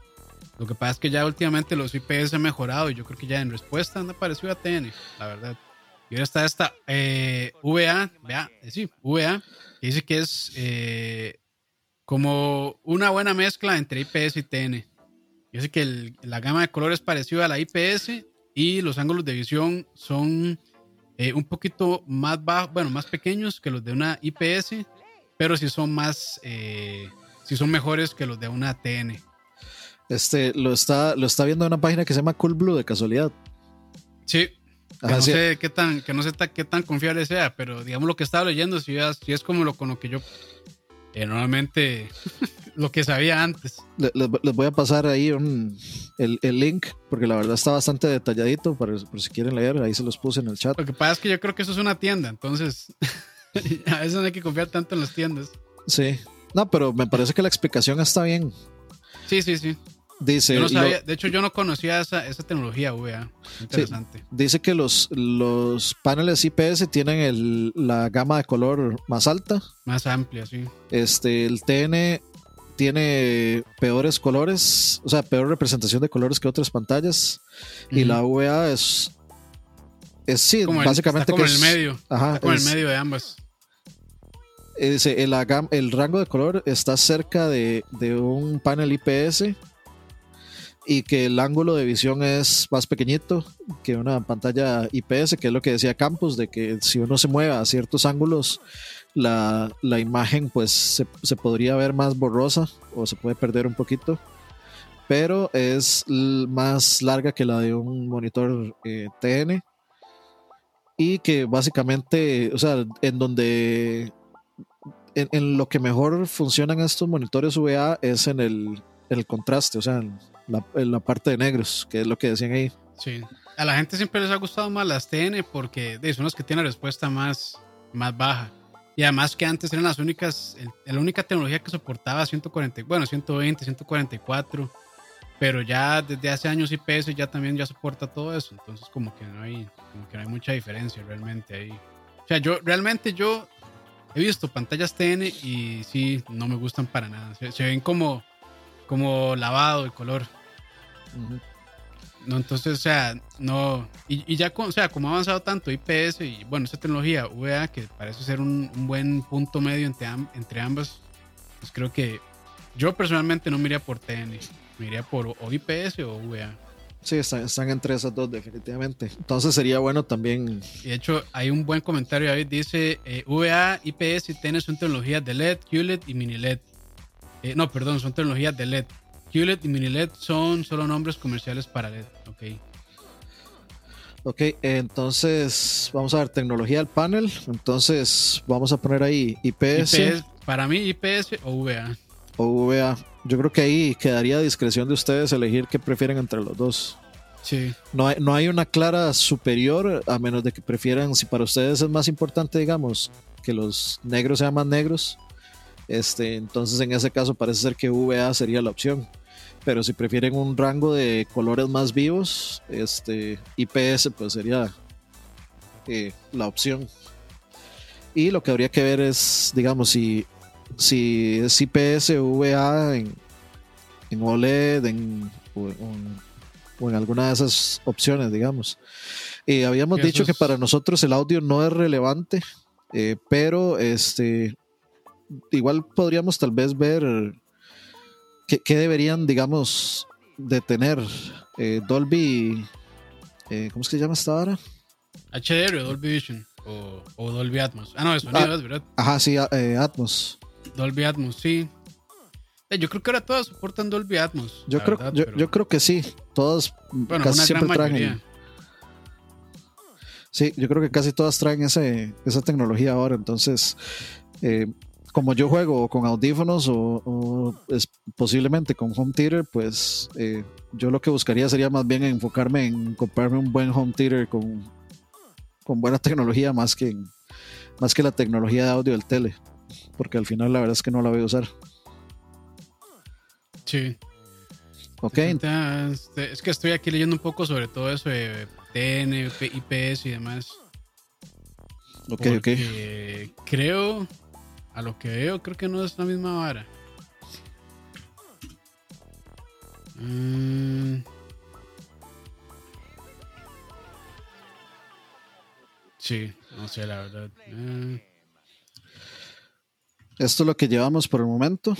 Lo que pasa es que ya últimamente los IPS han mejorado y yo creo que ya en respuesta han aparecido a TN, la verdad. Y ahora está esta eh, VA, vea, eh, sí, VA, que dice que es como una buena mezcla entre IPS y TN. Dice que la gama de colores es parecida a la IPS y los ángulos de visión son un poquito más bajos, bueno, más pequeños que los de una IPS, pero sí son más, sí son mejores que los de una TN. Este, lo está, lo está viendo en una página que se llama Cool Blue de casualidad. Sí. Que no, sé qué tan, que no sé qué tan confiable sea, pero digamos lo que estaba leyendo, si, es, es como lo con lo que yo eh, normalmente lo que sabía antes. Les, voy a pasar ahí el, link, porque la verdad está bastante detalladito, por, por si quieren leer, ahí se los puse en el chat. Lo que pasa es que yo creo que eso es una tienda, entonces a veces no hay que confiar tanto en las tiendas. Sí, no, pero me parece que la explicación está bien. Sí, sí, sí. Dice, de hecho, yo no conocía esa, esa tecnología VA. Interesante. dice que los, los paneles IPS tienen el, la gama de color más alta. Más amplia, sí. Este, el TN tiene peores colores, o sea, peor representación de colores que otras pantallas. Y la VA es. Es sí, básicamente. como en el medio. Ajá, como en el medio de ambas. Dice, el, el rango de color está cerca de, de un panel IPS y que el ángulo de visión es más pequeñito que una pantalla IPS, que es lo que decía Campos, de que si uno se mueve a ciertos ángulos, la, imagen pues se, podría ver más borrosa o se puede perder un poquito, pero es más larga que la de un monitor eh, TN y que básicamente, o sea, en donde... En, en, lo que mejor funcionan estos monitores VA es en el, el contraste, o sea, en, la, parte de negros, que es lo que decían ahí. Sí. A la gente siempre les ha gustado más las TN porque son las que tienen la respuesta más, más baja. Y además que antes eran las únicas, la única tecnología que soportaba 140, bueno, 120, 144, pero ya desde hace años IPS ya también ya soporta todo eso, entonces como que no hay, como que no hay mucha diferencia realmente ahí. O sea, yo realmente yo he visto pantallas TN y sí, no me gustan para nada. Se, ven como, como lavado el color. No, entonces, o sea, no. Y, ya, o sea, como ha avanzado tanto IPS y, bueno, esa tecnología VA, que parece ser un, buen punto medio entre, entre ambas, pues creo que yo personalmente no me iría por TN, me iría por o IPS o VA. Sí, están, entre esas dos, definitivamente. Entonces sería bueno también. Y de hecho, hay un buen comentario, David. Dice: eh, VA, IPS y TN son tecnologías de LED, QLED y mini LED. Eh, no, perdón, son tecnologías de LED. QLED y mini LED son solo nombres comerciales para LED. Ok. Ok, entonces vamos a ver tecnología del panel. Entonces vamos a poner ahí IPS. para mí, IPS o VA. O VA. Yo creo que ahí quedaría a discreción de ustedes elegir qué prefieren entre los dos. Sí. No hay, no hay una clara superior, a menos de que prefieran, si para ustedes es más importante, digamos, que los negros sean más negros. Este, entonces en ese caso parece ser que VA sería la opción pero si prefieren un rango de colores más vivos, este IPS pues sería eh, la opción. Y lo que habría que ver es, digamos, si, si es IPS VA en, en OLED en, o, en alguna de esas opciones, digamos. Eh, habíamos dicho que para nosotros el audio no es relevante, eh, pero este igual podríamos tal vez ver ¿Qué, deberían, digamos, de tener eh, Dolby? Eh, ¿Cómo es que se llama esta hora? HDR Dolby Vision o, Dolby Atmos. Ah, no, es sonido, ah, ¿verdad? Ajá, sí, eh, Atmos. Dolby Atmos, sí. yo creo que ahora todas soportan Dolby Atmos. Yo, creo, yo, creo que sí. Todas casi siempre traen. Sí, yo creo que casi todas traen ese, esa tecnología ahora. Entonces, como yo juego con audífonos o, posiblemente con home theater, pues eh, yo lo que buscaría sería más bien enfocarme en comprarme un buen home theater con, con buena tecnología más que, más que la tecnología de audio del tele, porque al final la verdad es que no la voy a usar. Sí. Ok. Es que estoy aquí leyendo un poco sobre todo eso de TN, IPS y demás. Ok, ok. Creo a lo que veo, creo que no es la misma vara. Mm. Sí, no sé, la verdad. Eh, Esto es lo que llevamos por el momento.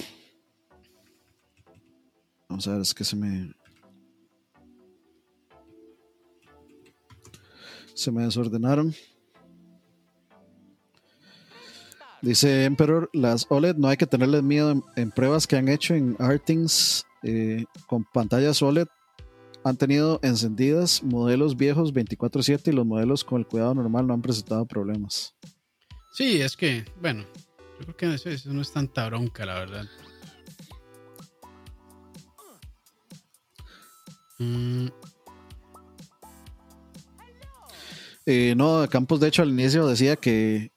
Vamos a ver, es que se me. Se me desordenaron. Dice Emperor, las OLED no hay que tenerles miedo en, en pruebas que han hecho en Artings eh, con pantallas OLED. Han tenido encendidas modelos viejos 24/7 y los modelos con el cuidado normal no han presentado problemas. sí, es que, bueno, yo creo que eso, eso no es tanta bronca, la verdad. Mm, Eh, no, Campos de hecho al inicio decía que,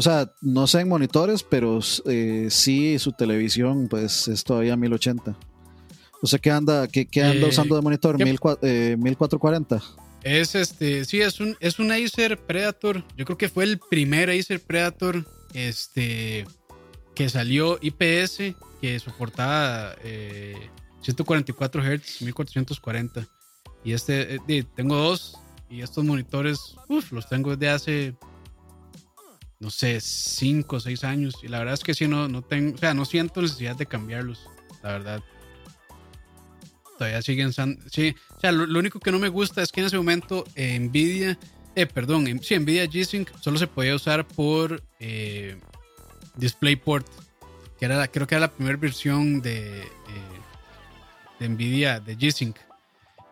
o sea, no sé en monitores, pero eh, sí su televisión pues es todavía 1080. O sea, ¿qué anda, qué, qué anda Eh, usando de monitor? ¿qué- 14- eh, 1440. Es este, sí, es un, es un Acer Predator. Yo creo que fue el primer Acer Predator este, que salió IPS, que soportaba eh, 144 Hz, 1440. Y este, eh, tengo dos, y estos monitores, uf, los tengo desde hace, no sé, 5 o 6 años. Y la verdad es que sí, no, no tengo, o sea, no siento necesidad de cambiarlos, la verdad. Todavía siguen, sí, o sea, lo, único que no me gusta es que en ese momento eh, Nvidia, eh, perdón, en- sí, Nvidia G-Sync solo se podía usar por eh, DisplayPort, que era creo que era la primera versión de, eh, de Nvidia de G-Sync.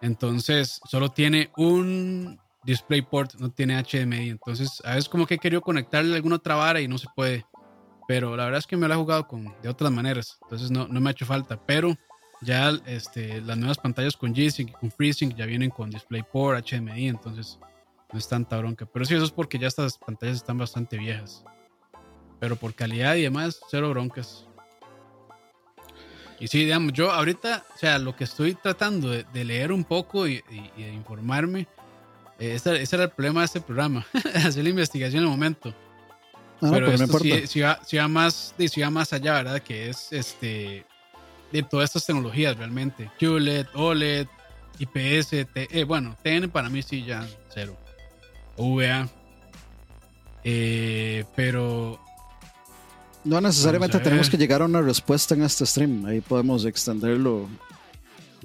Entonces, solo tiene un DisplayPort, no tiene HDMI. Entonces, a veces como que he querido conectarle alguna otra vara y no se puede. Pero la verdad es que me lo he jugado con, de otras maneras. Entonces, no, no me ha hecho falta. Pero ya este, las nuevas pantallas con G-Sync y con FreeSync ya vienen con DisplayPort, HDMI, entonces no es tanta bronca. Pero sí, eso es porque ya estas pantallas están bastante viejas. Pero por calidad y demás, cero broncas. Y sí, digamos, yo ahorita, o sea, lo que estoy tratando de, leer un poco y, y- de informarme, ese, ese era el problema de este programa, hacer la investigación en el momento. Ah, pero no esto sí, sí va, sí va más, sí, va más allá, ¿verdad? Que es este de todas estas tecnologías realmente. QLED, OLED, IPS, T- eh, bueno, TN para mí sí ya cero. VA. Eh, pero No necesariamente tenemos que llegar a una respuesta en este stream. Ahí podemos extenderlo,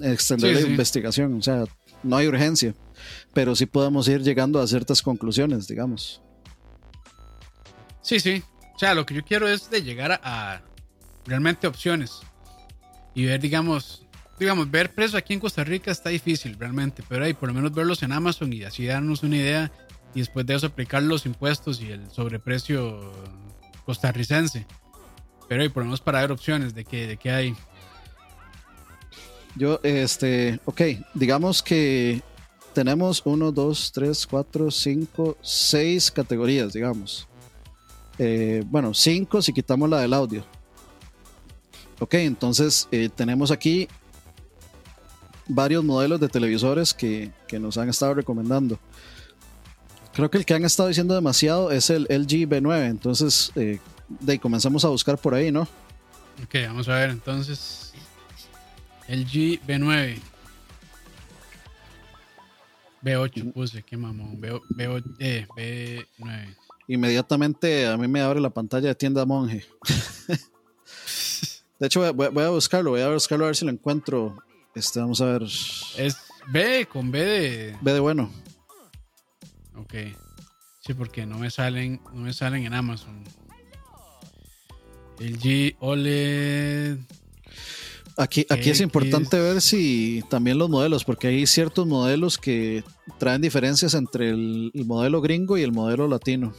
extender la investigación. O sea, no hay urgencia, pero sí podemos ir llegando a ciertas conclusiones, digamos. sí, sí. O sea, lo que yo quiero es de llegar a, a realmente opciones y ver, digamos, digamos, ver precios aquí en Costa Rica está difícil realmente, pero ahí por lo menos verlos en Amazon y así darnos una idea y después de eso aplicar los impuestos y el sobreprecio costarricense. Pero ahí por lo menos para ver opciones de qué de qué hay. Yo, este, ok, digamos que tenemos uno, dos, tres, cuatro, cinco, seis categorías, digamos. Eh, bueno, cinco si quitamos la del audio. Ok, entonces eh, tenemos aquí varios modelos de televisores que, que nos han estado recomendando. Creo que el que han estado diciendo demasiado es el LG B9, entonces eh, comenzamos a buscar por ahí, ¿no? Ok, vamos a ver entonces. LG B9. B8 puse, qué mamón. B, B8, eh, B9. Inmediatamente a mí me abre la pantalla de tienda monje. De hecho, voy a, voy a buscarlo, voy a buscarlo a ver si lo encuentro. Este, vamos a ver. Es B con B de. Ve de bueno. Ok. Sí, porque no me salen, no me salen en Amazon. LG OLED. Aquí, aquí es importante ver si también los modelos, porque hay ciertos modelos que traen diferencias entre el, el modelo gringo y el modelo latino.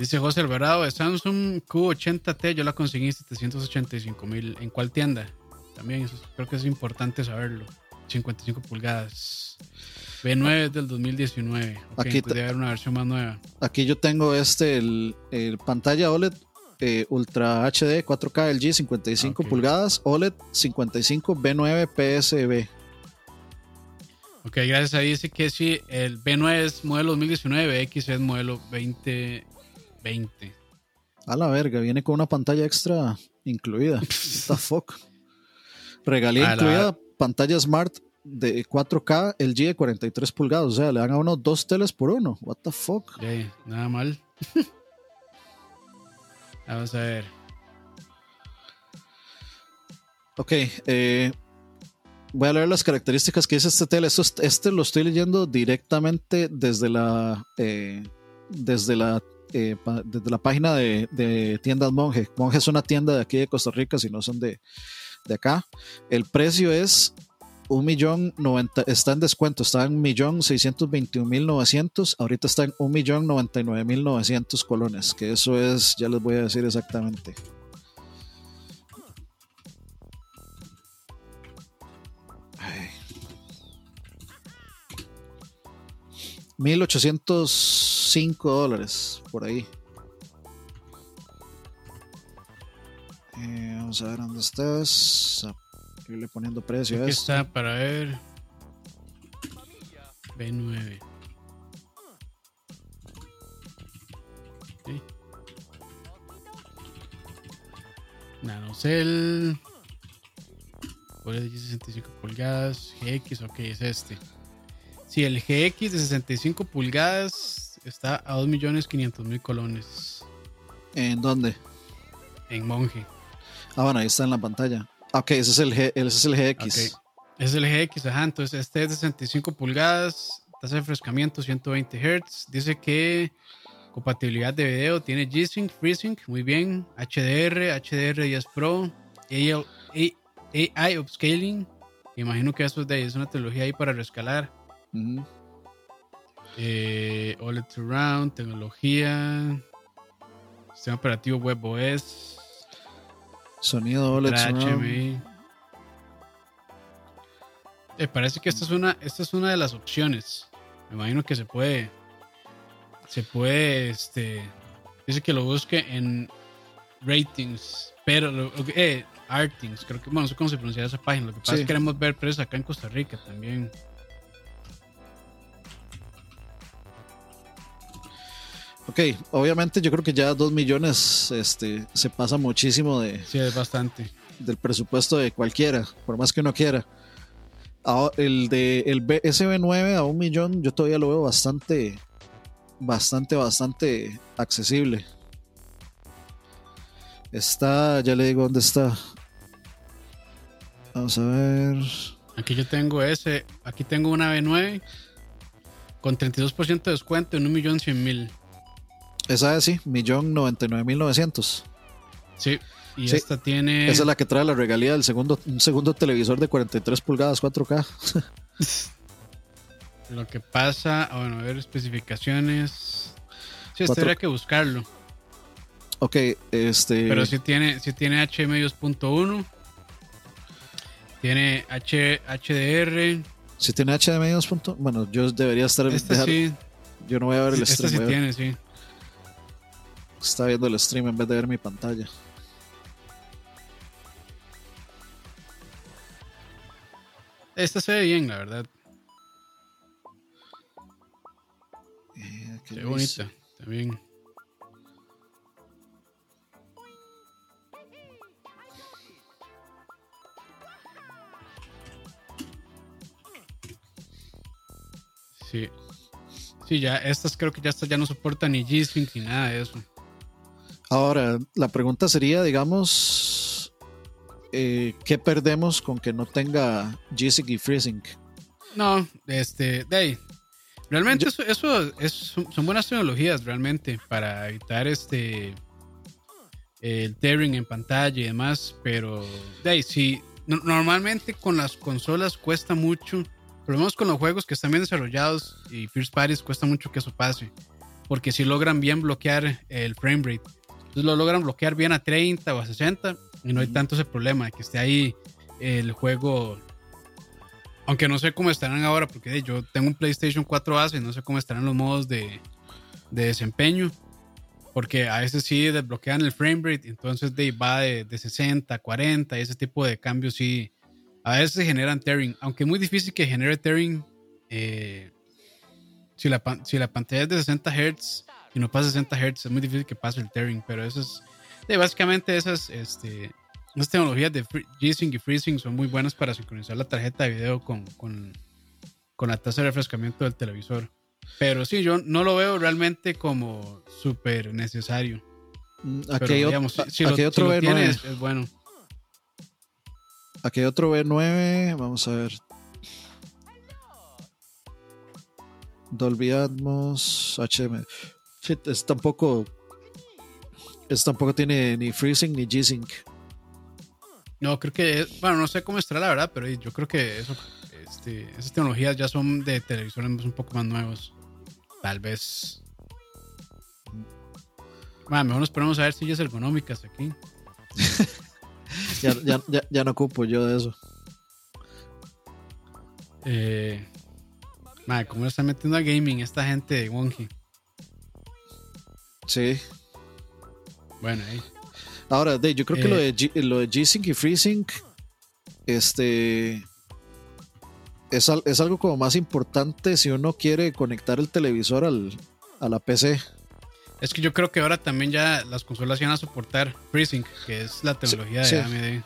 Dice José Alvarado Samsung Q80T. Yo la conseguí en 785 mil. ¿En cuál tienda? También eso, creo que es importante saberlo. 55 pulgadas. B9 es del 2019. Ok, Aquí debe haber una versión más nueva. Aquí yo tengo este, el, el pantalla OLED eh, Ultra HD 4K LG 55 Ok. pulgadas, OLED 55 B9 PSB. Ok, gracias. Ahí dice que sí, el B9 es modelo 2019, X es modelo 2020. A la verga, viene con una pantalla extra incluida. What the fuck. Regalía la- incluida pantalla smart de 4K, LG de 43 pulgadas. O sea, le dan a uno dos teles por uno. What the fuck. Ey, nada mal. Vamos a ver. Ok, eh, voy a leer las características que dice este tele. Este lo estoy leyendo directamente desde la eh, desde la eh, desde la página de, de tiendas Monje. Monje es una tienda de aquí de Costa Rica, si no son de, de acá. El precio es un millón noventa, está en descuento, está en un millón seiscientos veintiún mil novecientos, ahorita está en un millón noventa y nueve mil novecientos colones, que eso es, ya les voy a decir exactamente. Ay. 1805 dólares por ahí. Eh, vamos a ver dónde estás. A irle poniendo precio a Aquí esto. está para ver. B9. Ok. Nanocell. OLED de 65 pulgadas. GX, ok, es este. Si el GX de 65 pulgadas está a 2.500.000 colones ¿En dónde? en Monje. Ah, bueno, ahí está en la pantalla. Ok, ese es el, G- ese es el GX. Ok. Es el GX, ajá. Entonces, este es de 65 pulgadas, tasa de refrescamiento 120 Hz. Dice que compatibilidad de video tiene G-Sync, FreeSync, muy bien. HDR, HDR10 Pro, AI, AI Upscaling. Imagino que eso es, de, es una tecnología ahí para rescalar. Ujú. Eh, OLED Surround, tecnología, sistema operativo WebOS, Sonido surround. HMI. Eh, parece que esta es una, esta es una de las opciones. Me imagino que se puede. Se puede, este. Dice que lo busque en ratings. Pero, eh, Artings, creo que, bueno, no sé cómo se pronuncia esa página. Lo que pasa Sí. es que queremos ver precios acá en Costa Rica también. Ok, obviamente yo creo que ya 2 millones este, se pasa muchísimo de, Sí, es bastante. del presupuesto de cualquiera, por más que uno quiera. El de el B- SB9 a un millón, yo todavía lo veo bastante, bastante, bastante accesible. Está, ya le digo dónde está. Vamos a ver. Aquí yo tengo ese. Aquí tengo una B9 con 32% de descuento en 1.100.000. Esa es, sí, millón noventa y nueve mil novecientos. Sí. Y Sí. esta tiene. Esa es la que trae la regalía del segundo, un segundo televisor de 43 pulgadas 4K. Lo que pasa, ah, bueno, a ver especificaciones. Sí, Cuatro- tendría que buscarlo. Ok, este. Pero sí tiene, sí tiene HDMI 2.1. Tiene H, HDR. Si tiene HDMI 2. punto- Bueno, yo debería estar. Esta dejar- sí, Yo no voy a ver el stream. sí tiene, sí. Está viendo el stream en vez de ver mi pantalla. Esta se ve bien, la verdad. Eh, ¿qué bonita. También. Sí. Sí, ya, estas creo que ya estas ya no soportan ni G-Sync ni nada de eso. Ahora, la pregunta sería, digamos, eh, ¿qué perdemos con que no tenga G-Sync y FreeSync? No, este, de ahí. Realmente eso, eso es, son buenas tecnologías realmente para evitar este el tearing en pantalla y demás, pero de ahí sí, no- normalmente con las consolas cuesta mucho, por lo menos con los juegos que están bien desarrollados y first parties cuesta mucho que eso pase, porque si logran bien bloquear el frame rate, entonces lo logran bloquear bien a 30 o a 60 y no hay tanto ese problema de que esté ahí el juego aunque no sé cómo estarán ahora, porque yo tengo un PlayStation 4 base y no sé cómo estarán los modos de, de desempeño. Porque a veces sí desbloquean el frame rate, entonces de, va de, de 60 a 40, y ese tipo de cambios sí. A veces generan tearing, aunque es muy difícil que genere tearing eh, si, la, si la pantalla es de 60 Hz y no pasa 60 Hz, es muy difícil que pase el tearing, pero eso es, básicamente esas, este, esas tecnologías de G-Sync y FreeSync son muy buenas para sincronizar la tarjeta de video con, con, con la tasa de refrescamiento del televisor. Pero sí, yo no lo veo realmente como súper necesario. Mm, aquí hay, otro B9. es, bueno. Aquí hay otro B9. Vamos a ver. Dolby Atmos HM. Es tampoco. Es tampoco tiene ni FreeSync ni G-Sync. No, creo que. Bueno, no sé cómo estará la verdad, pero yo creo que eso, este, esas tecnologías ya son de televisores un poco más nuevos. Tal vez. Bueno, mejor nos ponemos a ver sillas ergonómicas aquí. ya, ya, ya, ya, no ocupo yo de eso. Eh, madre, ¿cómo le está metiendo a gaming esta gente de Wonky? Sí. Bueno, ahí. Ahora, yo creo que lo de, G, lo de G-Sync y FreeSync este, es, es, algo como más importante si uno quiere conectar el televisor al, a la PC. Es que yo creo que ahora también ya las consolas van a soportar FreeSync, que es la tecnología de AMD.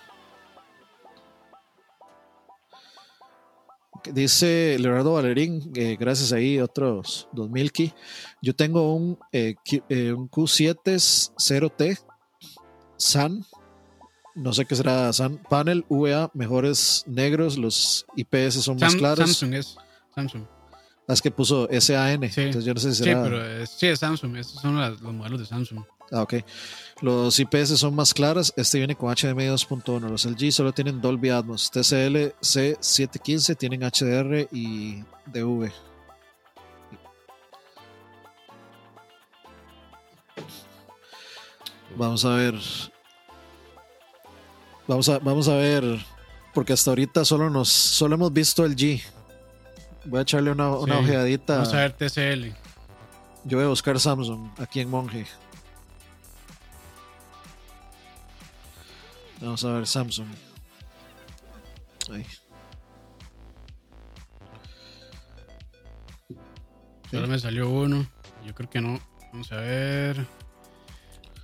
Dice Leonardo Valerín, eh, gracias ahí, otros 2000 key. Yo tengo un, eh, eh, un Q7 0T SAN, no sé qué será SAN, panel VA, mejores negros, los IPS son más claros. Samsung es Samsung. Las que puso SAN. Entonces yo no sé si será... Sí, pero sí, es Samsung. Estos son los modelos de Samsung. Ah, ok. Los IPS son más claras. Este viene con HDMI 2.1. Los LG solo tienen Dolby Atmos. TCL C715 tienen HDR y DV. Vamos a ver. Vamos a, vamos a ver. Porque hasta ahorita solo nos solo hemos visto el G. Voy a echarle una, una ojeadita. Vamos a ver TCL. Yo voy a buscar Samsung aquí en Monje. Vamos a ver Samsung. Ahí. Solo me salió uno. Yo creo que no. Vamos a ver.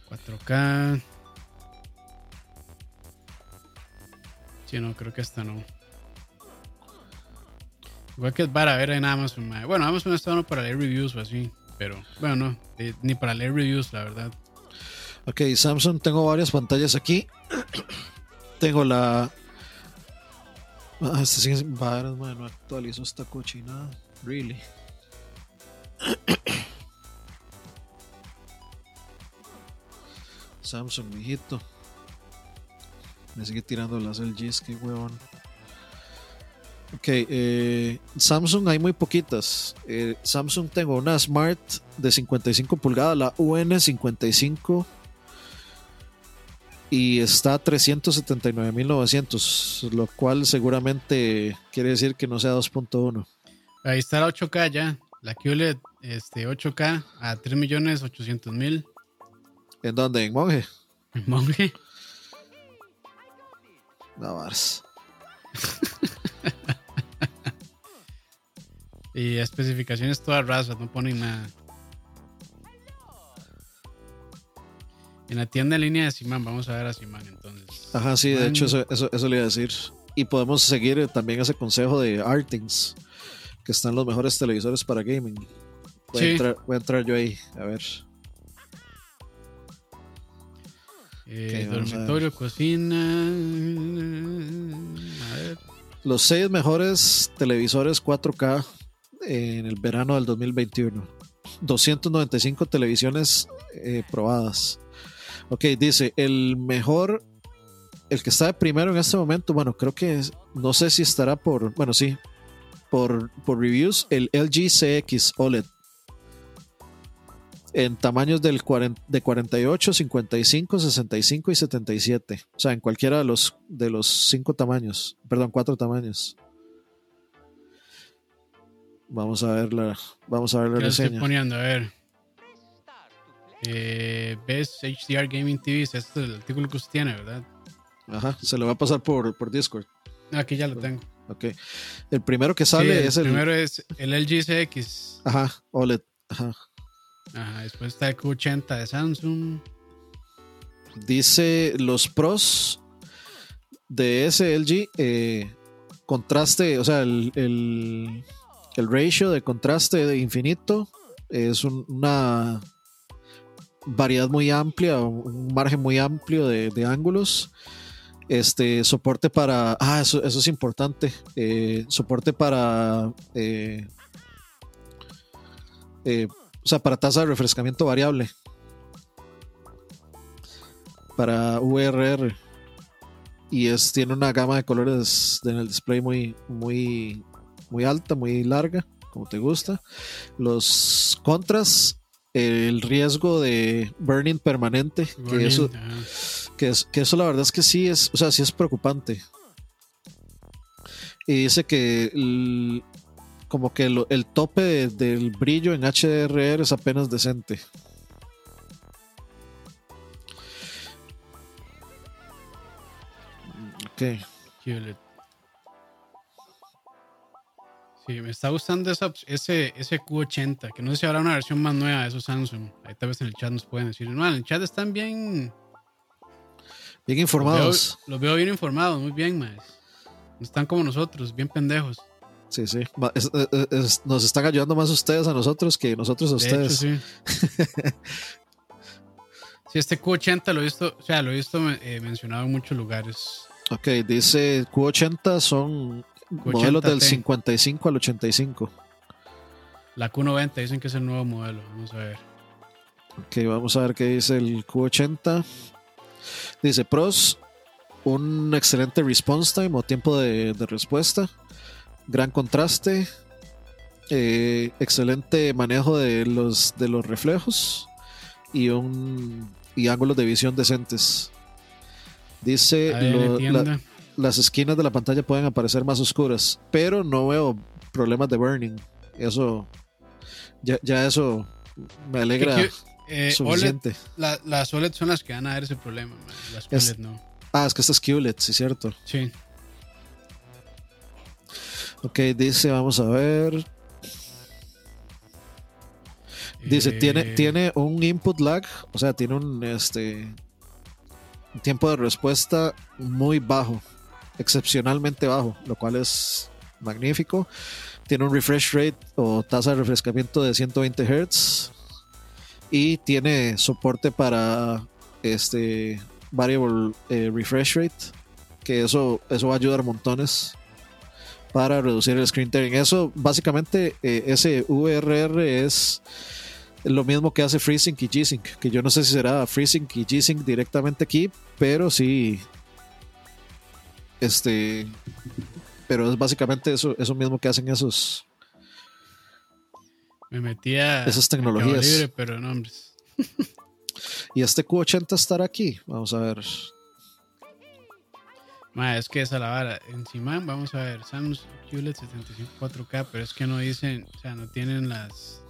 4K. Sí, no, creo que esta no. Igual que es para ver en Amazon. Bueno, Amazon está bueno para leer reviews o así. Pero bueno, no, eh, ni para leer reviews, la verdad. Ok, Samsung, tengo varias pantallas aquí. tengo la. Ah, este no actualizó esta cochinada. Really. Samsung, mijito. Me sigue tirando las LGs, qué huevón. Ok, eh, Samsung hay muy poquitas. Eh, Samsung tengo una Smart de 55 pulgadas, la UN55. Y está a 379.900, lo cual seguramente quiere decir que no sea 2.1. Ahí está la 8K ya, la QLED este, 8K a 3.800.000. ¿En dónde? ¿En Monje? ¿En Monje? No, Y especificaciones todas razas, no ponen nada. En la tienda en línea de Siman, vamos a ver a Siman entonces. Ajá, sí, de hecho eso, eso, le iba a decir. Y podemos seguir también ese consejo de Artings, que están los mejores televisores para gaming. Voy, a, entrar, voy a entrar yo ahí, a ver. Eh, dormitorio, cocina. A ver. Los seis mejores televisores 4K en el verano del 2021. 295 televisiones eh, probadas. Ok, dice, el mejor, el que está de primero en este momento, bueno, creo que no sé si estará por, bueno, sí, por, por reviews, el LG CX OLED. En tamaños del de 48, 55, 65 y 77. O sea, en cualquiera de los, de los cinco tamaños, perdón, cuatro tamaños. Vamos a ver la, vamos a ver la reseña. estoy poniendo? A ver. Eh, Best HDR Gaming TV, este es el artículo que usted tiene, ¿verdad? Ajá, se lo va a pasar por, por Discord. Aquí ya lo tengo. Ok. El primero que sale Sí, el es el. primero es el LG CX. Ajá, OLED. Ajá. Ajá, después está el Q80 de Samsung. Dice los pros de ese LG. eh, contraste, o sea, el, el, el ratio de contraste de infinito es un- una variedad muy amplia, un margen muy amplio de, ángulos. Este soporte para. Ah, eso, eso es importante. eh, soporte para. eh, eh, o sea, para tasa de refrescamiento variable. Para VRR. Y es, tiene una gama de colores en el display muy, muy, muy alta, muy larga, como te gusta. Los contras, el riesgo de burning permanente, que eso, ajá. que, es- que eso la verdad es que sí es, o sea, sí es preocupante. Y dice que el- como que el tope de- del brillo en HDRR es apenas decente. Ok. Me está gustando esa ese, ese Q80, que no sé si habrá una versión más nueva de esos Samsung. Ahí tal vez en el chat nos pueden decir. No, en el chat están bien Bien Los veo, informados. los veo bien informados, muy bien, más. Están como nosotros, bien pendejos. Sí, sí. Es- es- es- nos están ayudando más ustedes a nosotros que nosotros a De hecho, ustedes. sí. sí, este Q80 lo he visto, o sea, lo he visto eh, mencionado en muchos lugares. Ok, dice Q80 son modelos del Q80T. 55 al 85. La Q90 dicen que es el nuevo modelo. Vamos a ver. Ok, vamos a ver qué dice el Q80. Dice pros, un excelente response time o tiempo de, de respuesta, gran contraste, eh, excelente manejo de los, de los reflejos y, un, y ángulos de visión decentes. Dice lo- la-. Las esquinas de la pantalla pueden aparecer más oscuras, pero no veo problemas de burning. Eso, ya, ya eso me alegra Que- eh, OLED, suficiente. la- las OLED son las que van a dar ese problema, man. Las Es- QLED no. Ah, es que esta es QLED, sí, cierto. Sí. Ok, dice, vamos a ver. Dice, Eh, tiene, tiene un input lag, o sea, tiene un este tiempo de respuesta muy bajo, excepcionalmente bajo, lo cual es magnífico. Tiene un refresh rate o tasa de refrescamiento de 120 Hz y tiene soporte para este variable eh, refresh rate, que eso, eso va a ayudar montones para reducir el screen tearing. Eso básicamente eh, ese VRR es lo mismo que hace FreeSync y G-Sync, que yo no sé si será FreeSync y G-Sync directamente aquí, pero sí este pero es básicamente eso, eso mismo que hacen esos Me metía esas tecnologías. Libre, pero no, hombre. y este Q80 estará aquí. Vamos a ver. Ma, es que esa la vara. Encima, vamos a ver, Samsung QLED 75 4K, pero es que no dicen, o sea, no tienen las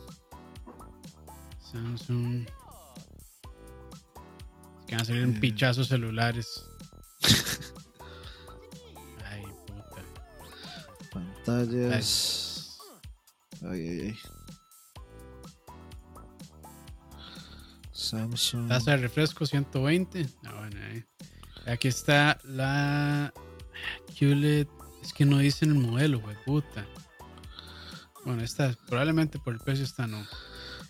Samsung. Que van a salir en Eh. pichazos celulares. Pantallas. Ay, ay, ay. Samsung. Tasa de refresco 120. Ah, bueno, ahí. Aquí está la QLED. Es que no dicen el modelo, güey, puta. Bueno, esta probablemente por el precio esta no.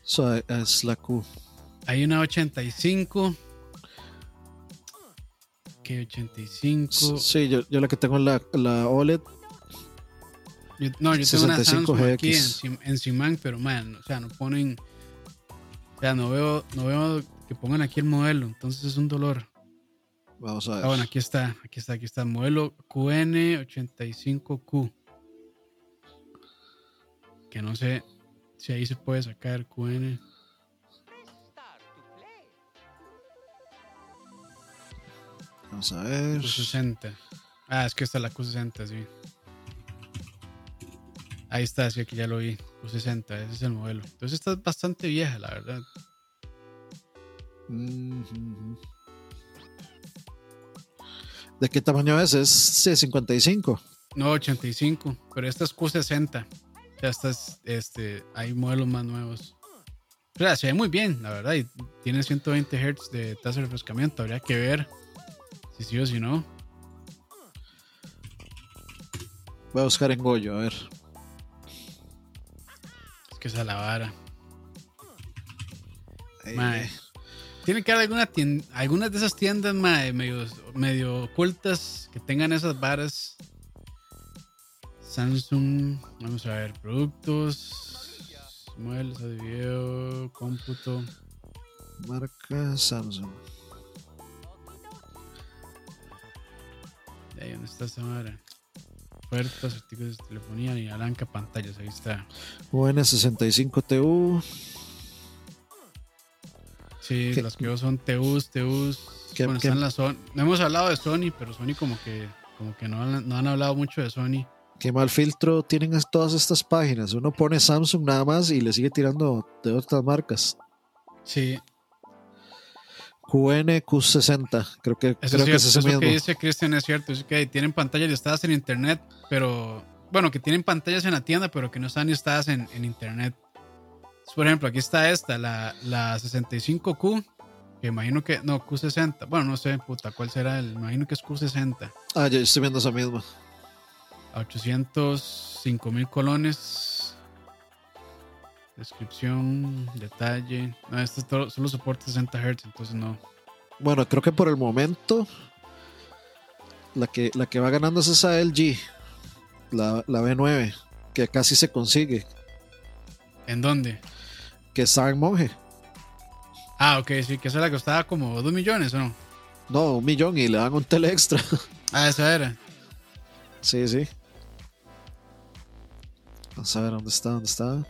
So, es la Q. Hay una 85. Que 85. Sí, yo, yo la que tengo es la, la OLED. Yo- no, yo tengo una 65 Samsung aquí en, en Simán, pero man, o sea, no ponen. O sea, no veo, no veo que pongan aquí el modelo, entonces es un dolor. Vamos a ver. Ah, bueno, aquí está, aquí está, aquí está. Modelo QN85Q. Que no sé si ahí se puede sacar QN. Vamos a ver. Q60. Ah, es que esta es la Q60, sí. Ahí está, sí, aquí ya lo vi. Q60, ese es el modelo. Entonces esta es bastante vieja, la verdad. Mhm. ¿De qué tamaño es? Es C55. No, 85, pero esta es Q60. Ya estas, este, hay modelos más nuevos. O sea, se ve muy bien, la verdad, y tiene 120 Hz de tasa de refrescamiento. Habría que ver si sí o si no. Voy a buscar en Goyo, a ver. Que esa es la vara. Mae. eh. Tiene que haber alguna tien- algunas de esas tiendas mae, medio, medio ocultas que tengan esas varas. Samsung, vamos a ver, productos, muebles de video, cómputo. Marca Samsung. De ahí, ¿dónde está esta vara? Ofertas, artículos de telefonía y blanca pantallas, ahí está. UN65TU. Sí, ¿Qué? las que veo son TUs, TUs. ¿Qué- bueno, qué? están las Sony. No hemos hablado de Sony, pero Sony como que, como que no, han, no han hablado mucho de Sony. Qué mal filtro tienen todas estas páginas. Uno pone Samsung nada más y le sigue tirando de otras marcas. Sí, QNQ60. Creo que, Eso, creo sí, que es eso mismo. que dice Cristian es cierto. Es que tienen pantallas listadas en internet, pero. Bueno, que tienen pantallas en la tienda, pero que no están listadas en, en internet. Por ejemplo, aquí está esta, la, la 65Q, que imagino que. No, Q60. Bueno, no sé, puta, ¿cuál será el? Imagino que es Q60. Ah, yo estoy viendo esa misma. A 805 mil colones. Descripción, detalle. No, este es todo- solo soporta 60 Hz, entonces no. Bueno, creo que por el momento la que, la que va ganando es esa LG, la, la B9, que casi se consigue, ¿En dónde? que está en monje. Ah, ok, sí, que esa la costaba como 2 millones, ¿o no? No, un millón y le dan un tele extra. Ah, esa era. sí, sí. Vamos a ver dónde está, dónde está.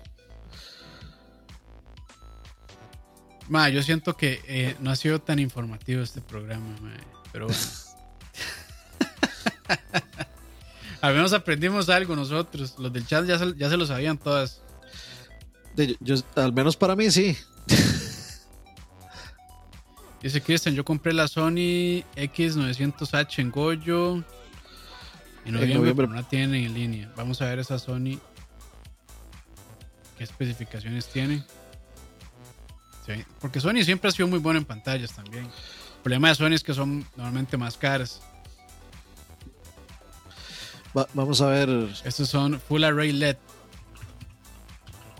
Ma, yo siento que eh, no ha sido tan informativo este programa, ma, pero bueno. Al menos aprendimos algo nosotros. Los del chat ya se, ya se lo sabían todas. Yo- al menos para mí sí. Dice Cristian, yo compré la Sony X900H en Goyo en noviembre, noviembre. pero no la tienen en línea. Vamos a ver esa Sony. ¿Qué especificaciones tiene? Sí, porque Sony siempre ha sido muy bueno en pantallas también. El problema de Sony es que son normalmente más caras. Va- vamos a ver. Estos son Full Array LED.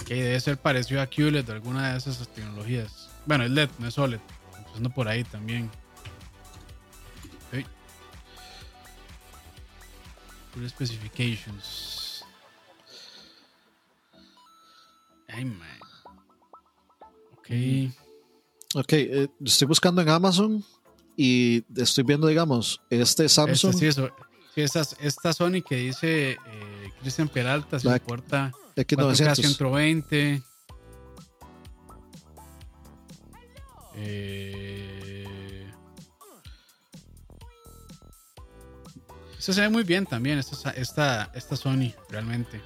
Que debe ser parecido a QLED o alguna de esas tecnologías. Bueno, es LED, no es OLED. Empezando por ahí también. Full Specifications. Ay, man. Ok. Eh, estoy buscando en Amazon y estoy viendo, digamos, este Samsung. Esta, sí, eso. Sí, esta, esta Sony que dice eh, Cristian Peralta, se 4K X900. 120. Eh, se ve muy bien también, esta, esta, esta Sony, realmente.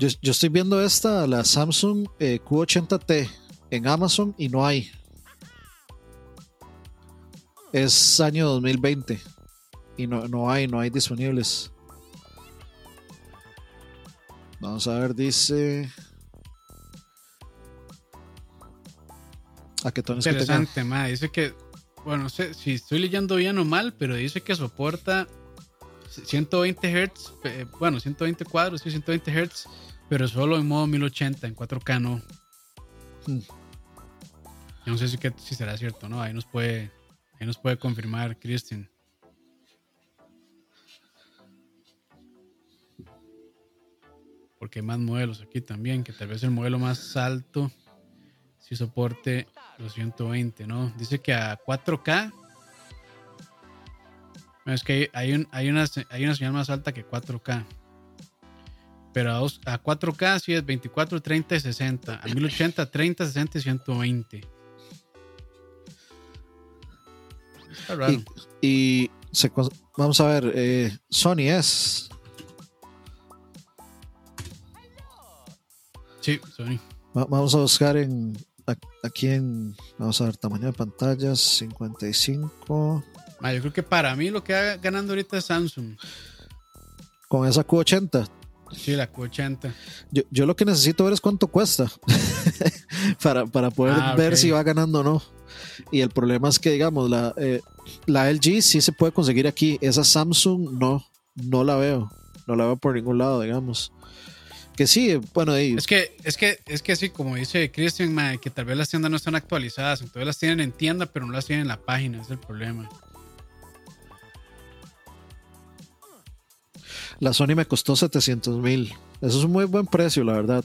Yo, estoy viendo esta, la Samsung eh, Q80T en Amazon y no hay. Es año 2020 y no, no hay, no hay disponibles. Vamos a ver, dice. ¿A qué? Interesante. Dice que, bueno, no sé si estoy leyendo bien o mal, pero dice que soporta 120 Hz, bueno, 120 cuadros, sí, 120 Hz, pero solo en modo 1080, en 4K no. Yo no sé si, que, si será cierto, ¿no? Ahí nos puede, ahí nos puede confirmar Christian. Porque hay más modelos aquí también, que tal vez el modelo más alto si soporte los 120, ¿no? Dice que a 4K. Bueno, Es que hay, hay un- hay una, hay una señal más alta que 4K. Pero a, dos- a 4K sí es 24, 30 y 60. A 1080, 30, 60 y 120. Está raro. Y, y se vamos a ver, eh, Sony es. Sí, Sony. Va- Vamos a buscar en aquí en. Vamos a ver, tamaño de pantallas 55. Ma, yo creo que para mí lo que va ganando ahorita es Samsung. con esa Q80. Sí, la Q80. Yo, yo lo que necesito ver es cuánto cuesta para, para poder Ah, ver si va ganando o no. Y el problema es que, digamos, la, eh, la LG sí se puede conseguir aquí. Esa Samsung no, no la veo. No la veo por ningún lado, digamos. Que sí, bueno, ahí, Es que, es que, es que sí, como dice Christian, que tal vez las tiendas no están actualizadas, entonces las tienen en tienda, pero no las tienen en la página, es el problema. La Sony me costó 700 mil. Eso es un muy buen precio, la verdad.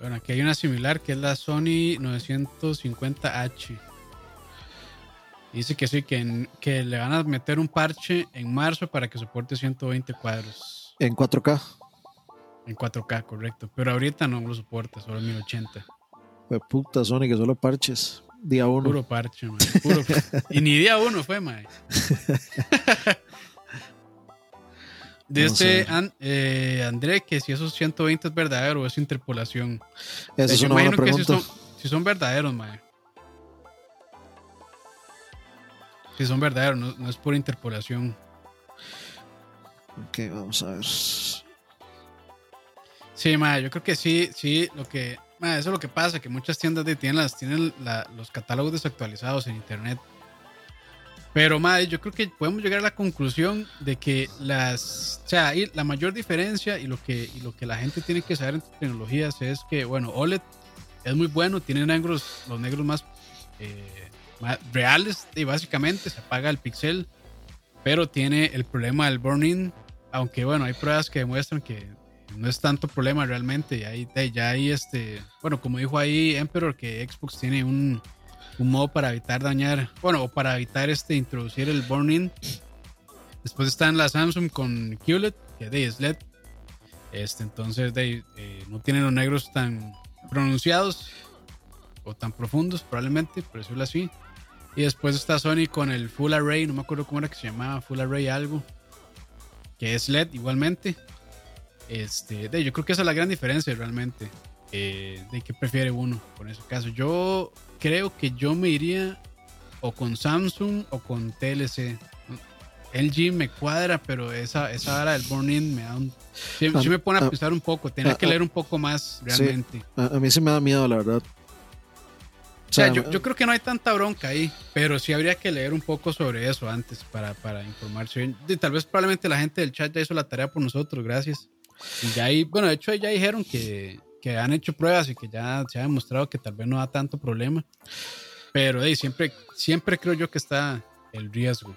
Bueno, aquí hay una similar que es la Sony 950H. Dice que sí, que, en- que le van a meter un parche en marzo para que soporte 120 cuadros En 4K. en 4K, correcto. Pero ahorita no lo soporta, solo 1080. Fue puta Sony que solo parches. Día uno. Puro parche, mae, puro- y ni día uno fue, mae. Dice. An- eh, André que si esos 120 es verdadero o es interpolación. Esa es Yo una buena que si son, si son verdaderos, mae. Si son verdaderos, no, no es por interpolación. Ok, vamos a ver. Sí, mae, yo creo que sí, sí, lo que, mae, eso es lo que pasa, que muchas tiendas de tienen, las, tienen la- los catálogos desactualizados en internet. Pero, mae, yo creo que podemos llegar a la conclusión de que las, o sea, la mayor diferencia y lo que, y lo que la gente tiene que saber en tecnologías es que, bueno, OLED es muy bueno, tiene negros, los negros más, eh, más reales y básicamente se apaga el pixel, pero tiene el problema del burn-in, aunque bueno, hay pruebas que demuestran que no es tanto problema realmente. Ahí, ya hay este, bueno, como dijo ahí Emperor, que Xbox tiene un, un modo para evitar dañar, bueno, o para evitar este, introducir el burn-in. Después están la Samsung con QLED, que de es LED. Este, entonces de, eh, no tienen los negros tan pronunciados o tan profundos, probablemente, por decirlo así. Y después está Sony con el Full Array, no me acuerdo cómo era que se llamaba, Full Array algo, que es LED igualmente. Este, de, yo creo que esa es la gran diferencia realmente. eh, de qué prefiere uno con ese caso. Yo creo que yo me iría o con Samsung o con TLC. LG me cuadra, pero esa, esa hora del Burn-In me da un. Sí, sí me pone a Ah, pensar un poco. Tenía que leer un poco más realmente. A, a mí sí me da miedo, la verdad. O sea, yo, yo creo que no hay tanta bronca ahí, pero sí habría que leer un poco sobre eso antes para, para informarse. Y tal vez probablemente la gente del chat ya hizo la tarea por nosotros, gracias. Y ya ahí, bueno, de hecho ya dijeron que, que han hecho pruebas y que ya se ha demostrado que tal vez no da tanto problema. Pero hey, siempre, siempre creo yo que está el riesgo.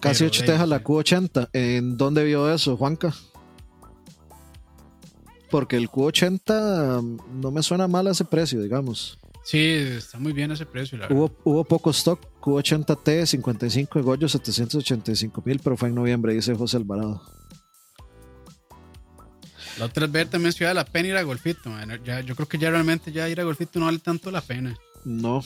Casi pero, 8 de- tejas la sí. Q80. ¿En dónde vio eso, Juanca? Porque el Q80 um, no me suena mal a ese precio, digamos. Sí, está muy bien ese precio, la. Hubo, hubo poco stock, Q80T 55 de Goyo 785 mil, pero fue en noviembre, dice José Alvarado. La otra vez también si vale la pena ir a Golfito. man. Ya, yo creo que ya realmente ya ir a Golfito no vale tanto la pena. No,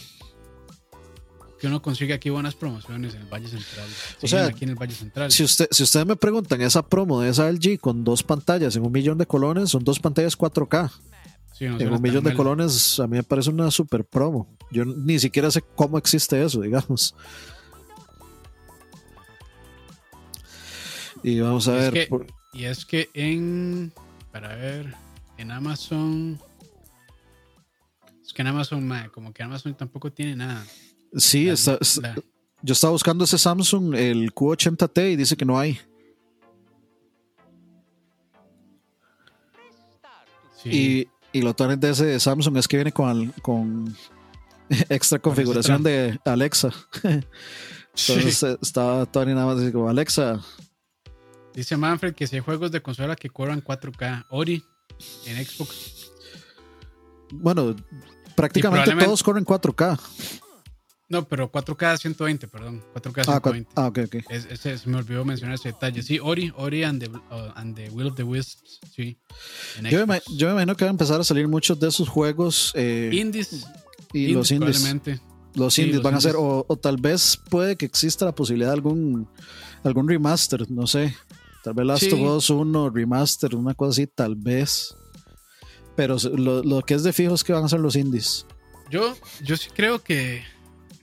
que uno consigue aquí buenas promociones en el Valle Central. O Sí, sea, aquí en el Valle Central. si, usted, si ustedes me preguntan, esa promo de esa LG con dos pantallas en un millón de colones, son dos pantallas 4K. Sí, no en un millón de mal. colones, a mí me parece una super promo. Yo ni siquiera sé cómo existe eso, digamos. Y vamos a Es ver. que- por- Y es que en. Para ver. En Amazon. Es que en Amazon, ma, como que Amazon tampoco tiene nada. sí, La- está- es- la- yo estaba buscando ese Samsung, el Q80T, y dice que no hay. sí. Y, y lo tuanes de ese Samsung es que viene con, al- con extra configuración de Alexa. Entonces eh, estaba Tony nada más como Alexa. Dice Manfred que si hay juegos de consola que corran 4K. Ori en Xbox. Bueno, prácticamente todos corren 4K. No, pero 4K 120, perdón. 4K Ah, cua- 120. ah, ok, ok. Es- me olvidó mencionar ese detalle. Sí, Ori, Ori and the, uh, and the Will of the Wisps. Sí. Yo me, yo me imagino que van a empezar a salir muchos de esos juegos eh, Indies. y los indies. Probablemente. Los sí, indies los van a ser, o, o tal vez puede que exista la posibilidad de algún, algún remaster, no sé. Tal vez Last Sí. of Us 1, remaster, una cosa así, tal vez. Pero lo, lo que es de fijo es que van a ser los indies. Yo, yo sí creo que,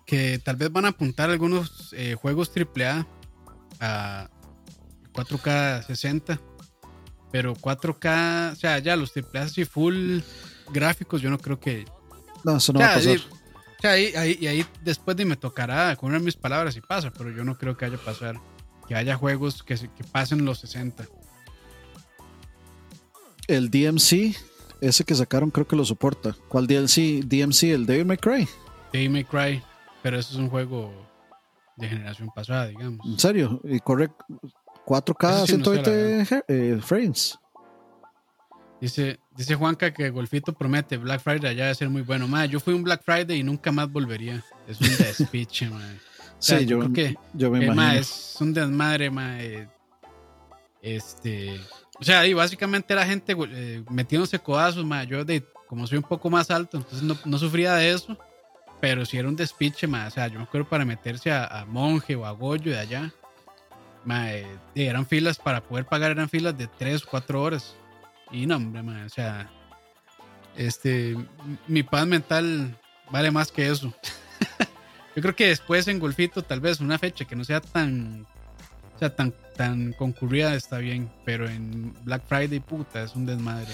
que tal vez van a apuntar algunos eh, juegos AAA a 4K 60, pero 4K, o sea, ya los AAA así full gráficos, yo no creo que. No, eso no va a pasar. O sea, ahí, ahí, y ahí después de me tocará con mis palabras y pasa, pero yo no creo que haya pasar, que haya juegos que, que pasen los 60. El DMC, ese que sacaron, creo que lo soporta. ¿Cuál DLC? DMC, el Devil May Cry. Devil May Cry, pero eso es un juego de generación pasada, digamos. ¿En serio? Y correcto. 4K, 120 eh, frames. Dice, dice Juanca que Golfito promete Black Friday allá debe ser muy bueno. Ma, yo fui un Black Friday y nunca más volvería. Es un despiche, man. sí, yo, creo que, yo me eh, imagino. ma, es un desmadre, ma. eh, este. O sea, y básicamente era gente eh, metiéndose codazos, ma. Yo, de, como soy un poco más alto, entonces no, no sufría de eso. Pero si era un despiche, ma. O sea, yo me acuerdo para meterse a, a Monje o a Goyo de allá. Ma, eh, eran filas para poder pagar, eran filas de 3 o 4 horas. Y no, hombre, ma, o sea, este, mi paz mental vale más que eso. Yo creo que después en Golfito, tal vez una fecha que no sea tan, o sea, tan, tan concurrida está bien, pero en Black Friday, puta, es un desmadre.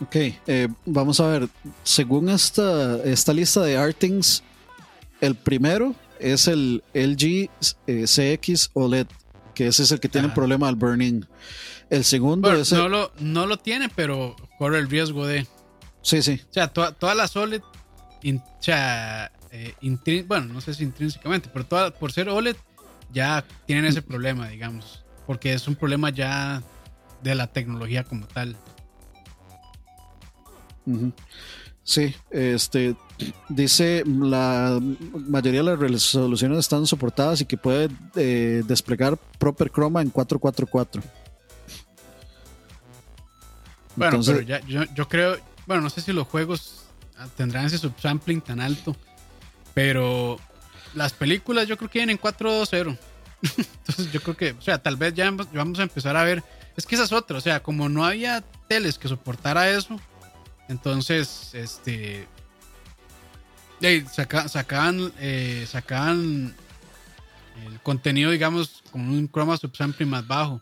Ok, eh, vamos a ver. Según esta, esta lista de Artings, el primero es el LG eh, CX OLED, que ese es el que tiene el Ajá. problema del burning. El segundo Bueno, es el- no, lo, no lo tiene, pero corre el riesgo de, Sí, sí. o sea, toda- todas las OLED, in- o sea, eh, bueno, no sé si intrínsecamente, pero toda- por ser OLED ya tienen ese problema, digamos, porque es un problema ya de la tecnología como tal. Sí, este dice la mayoría de las resoluciones están soportadas y que puede eh, desplegar Proper Chroma en 444. Bueno, Entonces- pero ya, yo, yo creo, bueno, no sé si los juegos tendrán ese subsampling tan alto, pero las películas yo creo que vienen en 4.2.0. Entonces yo creo que, o sea, tal vez ya vamos- a empezar a ver, es que esa es otra, o sea, como no había teles que soportara eso, entonces, este, ey, saca- sacaban, eh, el contenido, digamos, con un chroma subsampling más bajo.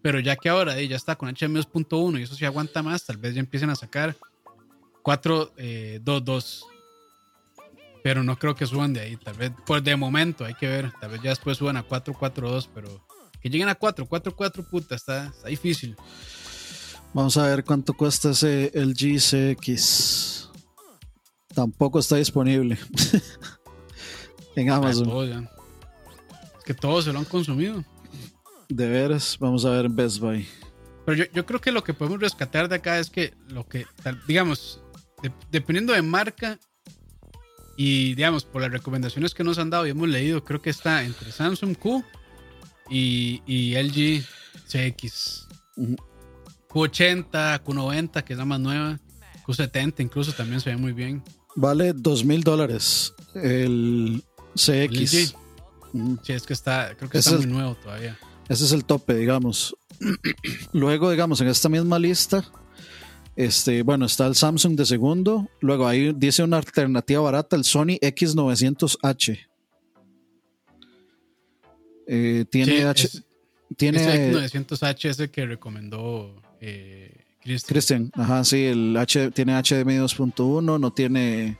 Pero ya que ahora eh, ya está con HDMI 2.1 y eso sí aguanta más, tal vez ya empiecen a sacar 4.2.2. pero no creo que suban de ahí. Tal vez, por de momento, hay que ver. Tal vez ya después suban a 4.4.2, pero que lleguen a 4, 4.4, puta, está, está difícil. Vamos a ver cuánto cuesta ese LG CX. Tampoco está disponible en Ah, Amazon. todo. Es que todos se lo han consumido. De veras, vamos a ver en Best Buy. Pero yo, yo creo que lo que podemos rescatar de acá es que lo que, digamos, de- dependiendo de marca y, digamos, por las recomendaciones que nos han dado y hemos leído, creo que está entre Samsung Q y, y LG CX. Ujú. Q80, Q90, que es la más nueva. Q70 incluso también se ve muy bien. Vale dos mil dólares el CX. Sí, es que está, creo que Ese está es- muy nuevo todavía. Ese es el tope, digamos. Luego, digamos, en esta misma lista, este, bueno, está el Samsung de segundo. Luego ahí dice una alternativa barata, el Sony X900H. Eh, tiene Sí, H, es- tiene Este X900H es el que recomendó eh, Christian. Christian, ajá, sí, el H tiene HDMI 2.1, no tiene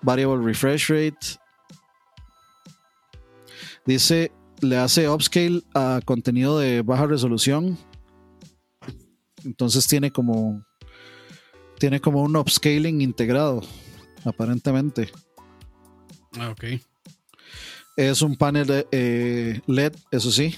variable refresh rate. Dice, le hace upscale a contenido de baja resolución. Entonces tiene como tiene como un upscaling integrado, aparentemente. Ah, ok. Es un panel de, eh, LED, eso sí.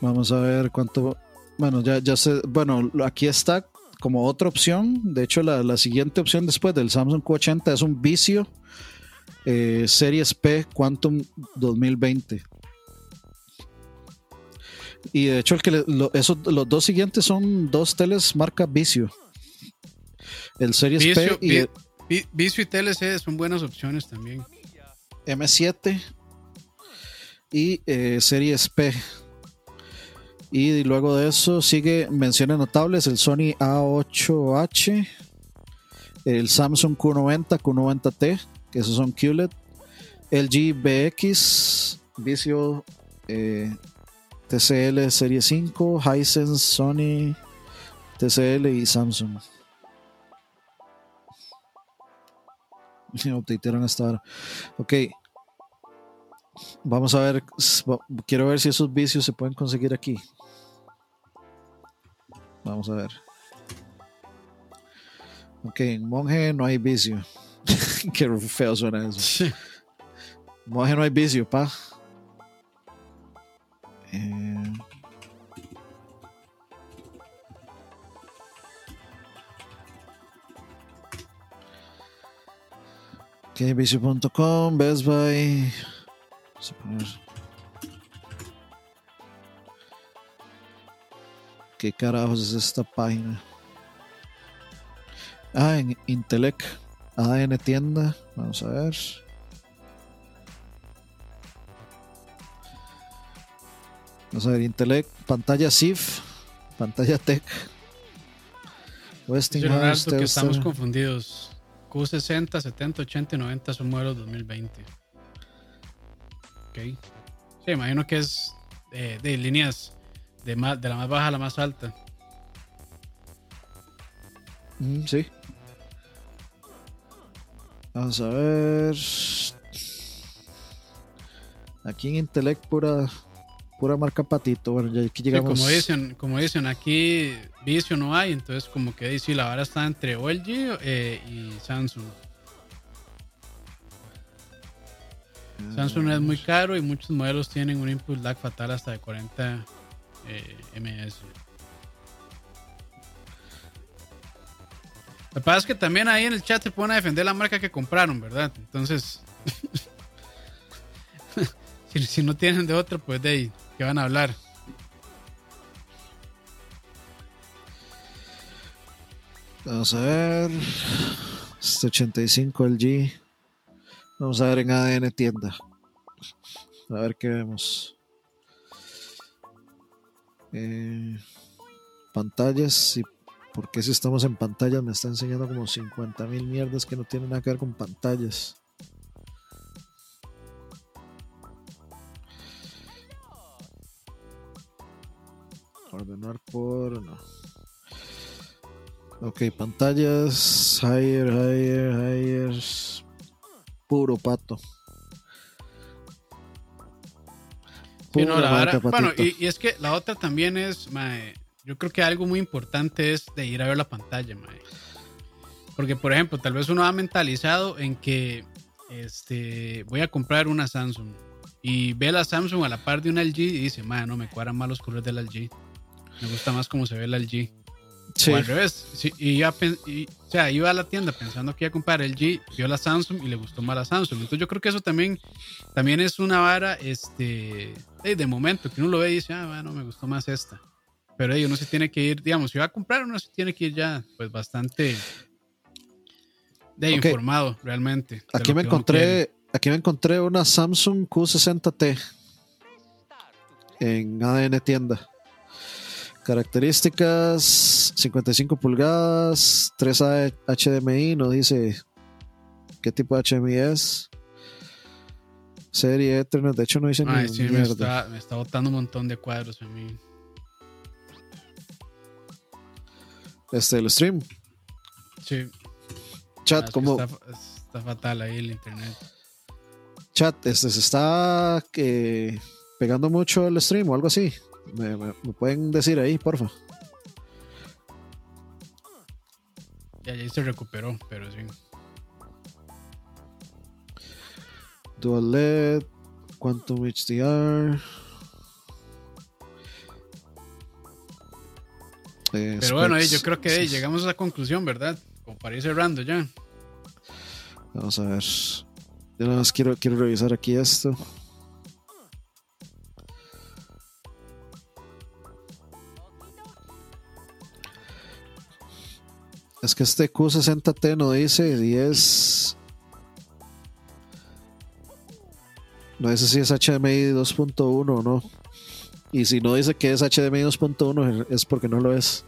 Vamos a ver cuánto. Bueno, ya, ya sé. Bueno, aquí está como otra opción. De hecho, la, la siguiente opción después del Samsung Q80 es un Vicio eh, Series P Quantum 2020. Y de hecho, el que le- lo- esos- los dos siguientes son dos teles marca Vicio. El Series Vicio, P y el Vi- Vicio y TLC son buenas opciones también. M7 y eh, Series P. Y luego de eso sigue menciones notables el Sony A8H, el Samsung Q90, Q90T, que esos son QLED, LG BX, Vizio eh, TCL Serie 5, Hisense, Sony, TCL y Samsung. Updatearon hasta ahora. Ok. Vamos a ver. Quiero ver si esos vicios se pueden conseguir aquí. Vamos a ver. Ok, en monje no hay vicio. Qué feo suena eso. Monje no hay vicio, pa. Vicio.com, Best Buy. Vamos a. ¿Qué carajos es esta página? Ah, en Intelec. ADN tienda. Vamos a ver. Vamos a ver, Intelec, pantalla SIF, pantalla Tech. Westinghouse, que estamos confundidos. Q60, 70, 80 y 90 son modelos 2020. Ok. Sí, imagino que es de, de líneas de, más, de la más baja a la más alta. Mm, sí. Vamos a ver. Aquí en Intelec pura pura marca patito. Bueno, ya aquí llegamos. como dicen, como dicen, aquí vicio no hay, entonces como que dice la vara está entre LG eh, y Samsung. Samsung es muy caro y muchos modelos tienen un input lag fatal hasta de 40 eh, ms. Lo que pasa es que también ahí en el chat se pone a defender la marca que compraron, ¿verdad? Entonces, si, no tienen de otra, pues de ahí, ¿qué van a hablar? Vamos a ver. Este 85 LG. Vamos a ver en ADN tienda. A ver qué vemos. Eh, pantallas y por qué si estamos en pantallas me está enseñando como 50 mil mierdas que no tienen nada que ver con pantallas. Ordenar por no. Ok, pantallas, higher, higher, higher. Puro pato. bueno, y, es que la otra también es, yo creo que algo muy importante es de ir a ver la pantalla, Porque, por ejemplo, tal vez uno ha mentalizado en que este, voy a comprar una Samsung y ve la Samsung a la par de una LG y dice, mae, no me cuadran más los colores del LG. Me gusta más cómo se ve la LG. Sí. O al revés. y ya, o sea, iba a la tienda pensando que iba a comprar el G, vio la Samsung y le gustó más la Samsung. Entonces yo creo que eso también, también es una vara este, de momento, que uno lo ve y dice, ah, bueno, me gustó más esta. Pero hey, uno se tiene que ir, digamos, si va a comprar, uno se tiene que ir ya, pues bastante de informado realmente. Aquí me encontré, aquí me encontré una Samsung Q60T en ADN tienda. Características 55 pulgadas, 3A HDMI, no dice qué tipo de HDMI es. Serie Ethernet, de hecho no dice Ay, sí, me está, me está, botando un montón de cuadros a mí. Este, el stream. Sí. Chat, como. Está, fatal ahí el internet. Chat, este se está eh, pegando mucho el stream o algo así. Me, pueden decir ahí, porfa. Ya, ya se recuperó, pero sí. Dual LED, Quantum HDR. pero bueno, yo creo que llegamos a la conclusión, ¿verdad? Como para ir cerrando ya. Vamos a ver. Yo nada más quiero, quiero revisar aquí esto. Es que este Q60T no dice 10. No dice si es HDMI 2.1 o no. Y si no dice que es HDMI 2.1 es porque no lo es.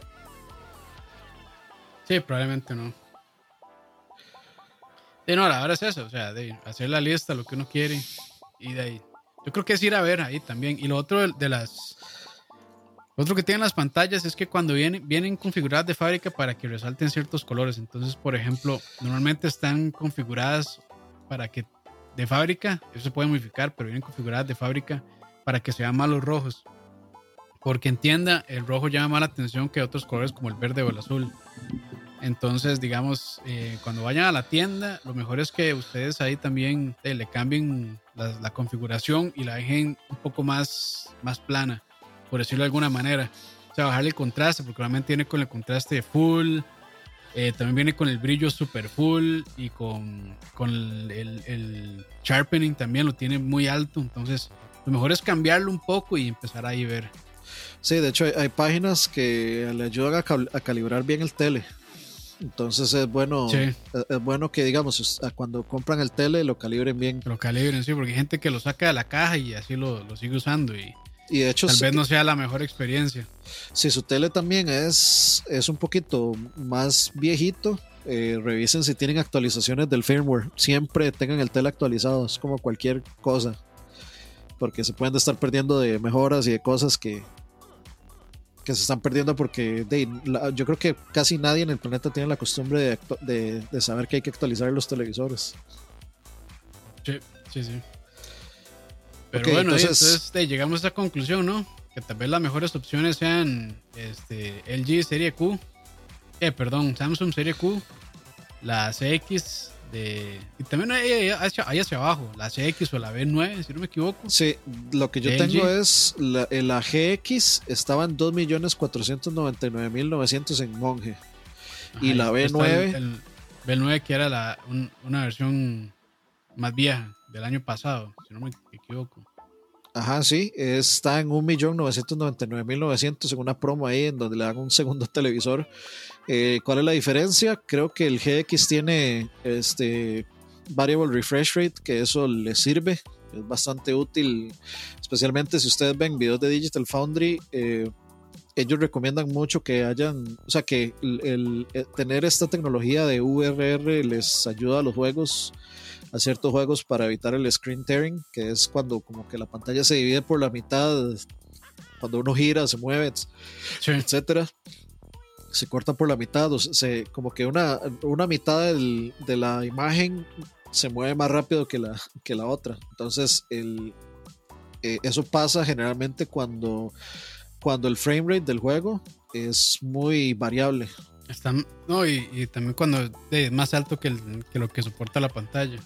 Sí, probablemente no. Sí, no, ahora es eso, o sea, de hacer la lista, lo que uno quiere y de ahí. Yo creo que es ir a ver ahí también. Y lo otro de, las... otro que tienen las pantallas es que cuando vienen, vienen configuradas de fábrica para que resalten ciertos colores. Entonces, por ejemplo, normalmente están configuradas para que de fábrica, eso se puede modificar, pero vienen configuradas de fábrica para que se vean más los rojos. Porque entienda, el rojo llama más la atención que otros colores como el verde o el azul. Entonces, digamos, eh, cuando vayan a la tienda, lo mejor es que ustedes ahí también eh, le cambien la, configuración y la dejen un poco más, más plana, por decirlo de alguna manera. O sea, bajarle el contraste, porque realmente viene con el contraste full, eh, también viene con el brillo super full y con, con el, el, sharpening también lo tiene muy alto. Entonces, lo mejor es cambiarlo un poco y empezar ahí a ver. Sí, de hecho hay, páginas que le ayudan a, a calibrar bien el tele. Entonces es bueno, es, bueno que digamos cuando compran el tele lo calibren bien. Lo calibren, sí, porque hay gente que lo saca de la caja y así lo, lo sigue usando y, y de hecho tal vez no sea la mejor experiencia. Si su tele también es, es un poquito más viejito, eh, revisen si tienen actualizaciones del firmware. Siempre tengan el tele actualizado, es como cualquier cosa. Porque se pueden estar perdiendo de mejoras y de cosas que, que se están perdiendo porque yo creo que casi nadie en el planeta tiene la costumbre de, de, saber que hay que actualizar los televisores. Sí, sí, sí. Pero bueno, entonces, llegamos a esa conclusión, ¿no? Que tal vez las mejores opciones sean este, LG Serie Q, eh, perdón, Samsung Serie Q, la CX y también hay, hacia, abajo, la CX o la B9, si no me equivoco. Sí, lo que yo tengo es la, la GX estaba en 2.499.900 en Monje. y la B9. El, B9 que era la, una versión más vieja del año pasado, si no me equivoco. Ajá, sí, está en 1.999.900 en una promo ahí en donde le dan un segundo televisor eh, ¿Cuál es la diferencia? Creo que el GX tiene este variable refresh rate, que eso le sirve, es bastante útil, especialmente si ustedes ven videos de Digital Foundry. Eh, ellos recomiendan mucho que hayan, o sea, que eh, tener esta tecnología de VRR les ayuda a los juegos, a ciertos juegos para evitar el screen tearing, que es cuando como que la pantalla se divide por la mitad, cuando uno gira, se mueve, etcétera se corta por la mitad, o se, como que una, una mitad de la imagen se mueve más rápido que la, que la otra. Entonces, el, eh, eso pasa generalmente cuando, cuando el frame rate del juego es muy variable. Está, no, y, también cuando es más alto que, que lo que soporta la pantalla.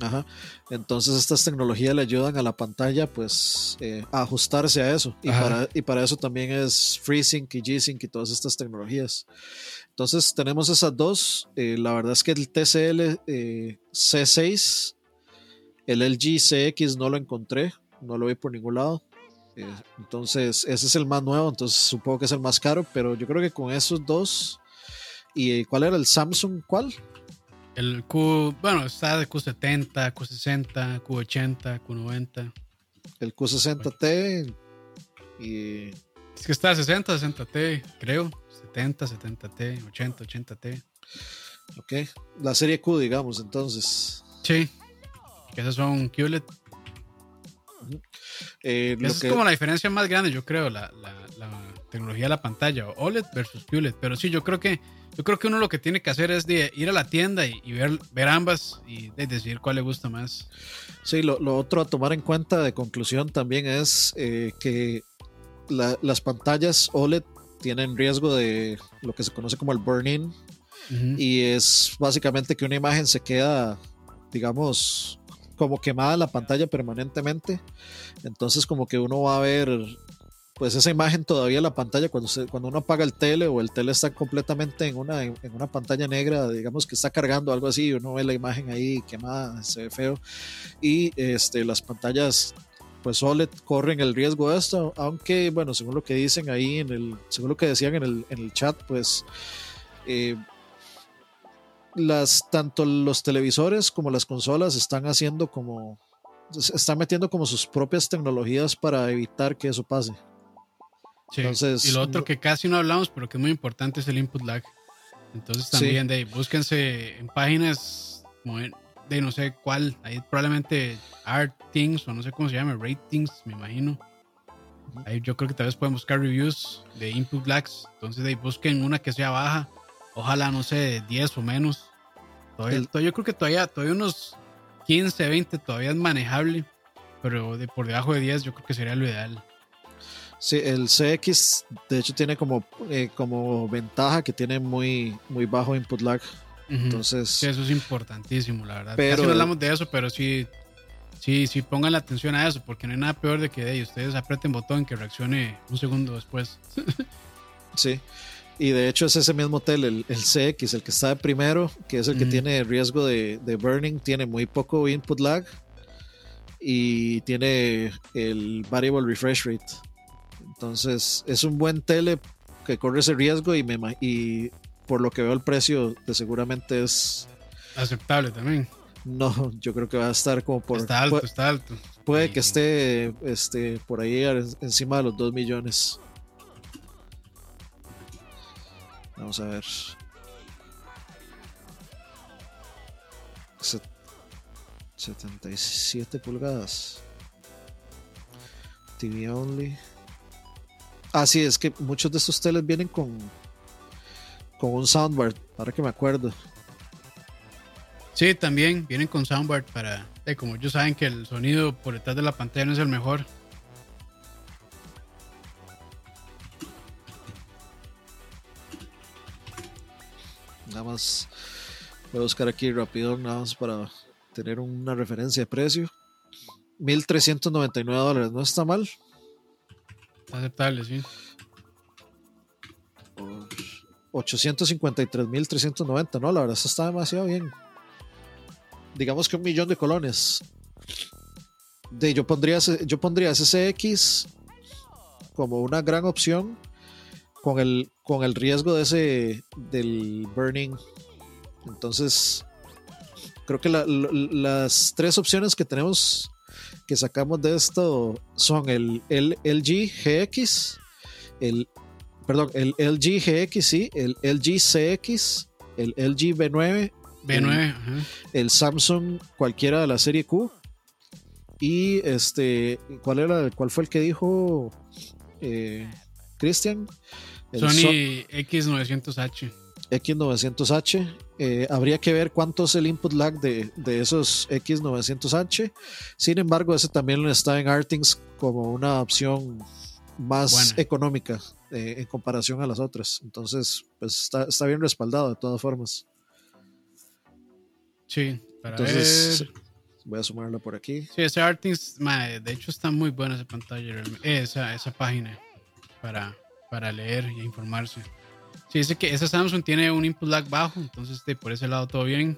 Ajá. Entonces estas tecnologías le ayudan a la pantalla pues eh, a ajustarse a eso. Y para, y para, eso también es FreeSync y G-Sync y todas estas tecnologías. Entonces tenemos esas dos. Eh, la verdad es que el TCL eh, C6, el LG CX no lo encontré, no lo vi por ningún lado. entonces ese es el más nuevo, entonces supongo que es el más caro, pero yo creo que con esos dos... ¿Y cuál era el Samsung? ¿Cuál? El Q, bueno, está de Q70, Q60, Q80, Q90. El Q60T y... Es que está 60, 60T, creo. 70, 70T, 80, 80T. Ok. La serie Q, digamos, entonces. Sí. Que esos son QLED. Eh, Esa es como la diferencia más grande, yo creo, la, la, la, tecnología de la pantalla, OLED versus QLED. Pero sí, yo creo que yo creo que uno lo que tiene que hacer es de ir a la tienda y, ver, ver ambas y decidir cuál le gusta más. Sí, lo, otro a tomar en cuenta de conclusión también es eh, que las pantallas OLED tienen riesgo de lo que se conoce como el burn-in y es básicamente que una imagen se queda, digamos, como quemada la pantalla permanentemente. Entonces como que uno va a ver pues esa imagen todavía la pantalla cuando, cuando uno apaga el tele o el tele está completamente en una, en una pantalla negra, digamos que está cargando algo así, uno ve la imagen ahí quemada, se ve feo. Y este, las pantallas pues OLED corren el riesgo de esto, aunque bueno, según lo que dicen ahí en el, según lo que decían en el, en el chat, pues eh, las, tanto los televisores como las consolas están haciendo como, están metiendo como sus propias tecnologías para evitar que eso pase. Sí. Entonces, y lo otro que casi no hablamos, pero que es muy importante, es el input lag. Entonces también de ahí, búsquense en páginas de no sé cuál, ahí probablemente Art Things o no sé cómo se llama, Ratings, me imagino. Ahí yo creo que tal vez pueden buscar reviews de input lags. Entonces de ahí busquen una que sea baja, ojalá no sé, 10 o menos. Todavía, El- todavía- yo creo que todavía, todavía unos 15, 20 todavía es manejable, pero de por debajo de 10 yo creo que sería lo ideal. Sí, el CX de hecho tiene como, eh, como ventaja que tiene muy, muy bajo input lag. Entonces, Sí, eso es importantísimo, la verdad. Pero- Casi no hablamos de eso, pero sí, sí, sí pongan la atención a eso, porque no hay nada peor de que ustedes aprieten botón que reaccione un segundo después. sí. Y de hecho es ese mismo tel, el, el CX, el que está de primero, que es el que tiene riesgo de, de burning, tiene muy poco input lag y tiene el variable refresh rate. Entonces es un buen tele que corre ese riesgo y, me, y por lo que veo el precio de seguramente es... Aceptable también. No, yo creo que va a estar como por... está alto, pu- está alto. Puede que esté este, por ahí en- encima de los 2 millones. Vamos a ver. Set- 77 pulgadas. TV only. Ah, sí, es que muchos de estos teles vienen con, con un soundbar, ahora que me acuerdo. Sí, también vienen con soundbar para, eh, como ellos saben que el sonido por detrás de la pantalla no es el mejor. Nada más voy a buscar aquí rápido, nada más para tener una referencia de precio. 1.399 dólares, no está mal. Aceptable, sí. Por 853.390, no, la verdad, eso está demasiado bien. Digamos que un millón de colones. De, yo, pondría, yo pondría como una gran opción con el, con el riesgo de ese del burning. Entonces, creo que la- la- las tres opciones que tenemos que sacamos de esto son el, el LG GX, el perdón, el LG GX, sí, el LG CX, el LG B9, B9, ajá. el Samsung cualquiera de la serie Q y este, ¿cuál era? ¿Cuál fue el que dijo eh, Christian? El Sony X900H. X900H. Eh, habría que ver cuánto es el input lag de, de esos X900H. Sin embargo, ese también está en Artings como una opción más económica eh, en comparación a las otras. Entonces, pues está, está bien respaldado de todas formas. Sí, para Entonces, ver. voy a sumarlo por aquí. Sí, ese Artings, de hecho está muy buena esa pantalla. Eh, esa, esa página para, para leer y informarse. Sí, dice que esa Samsung tiene un input lag bajo, entonces de, por ese lado todo bien.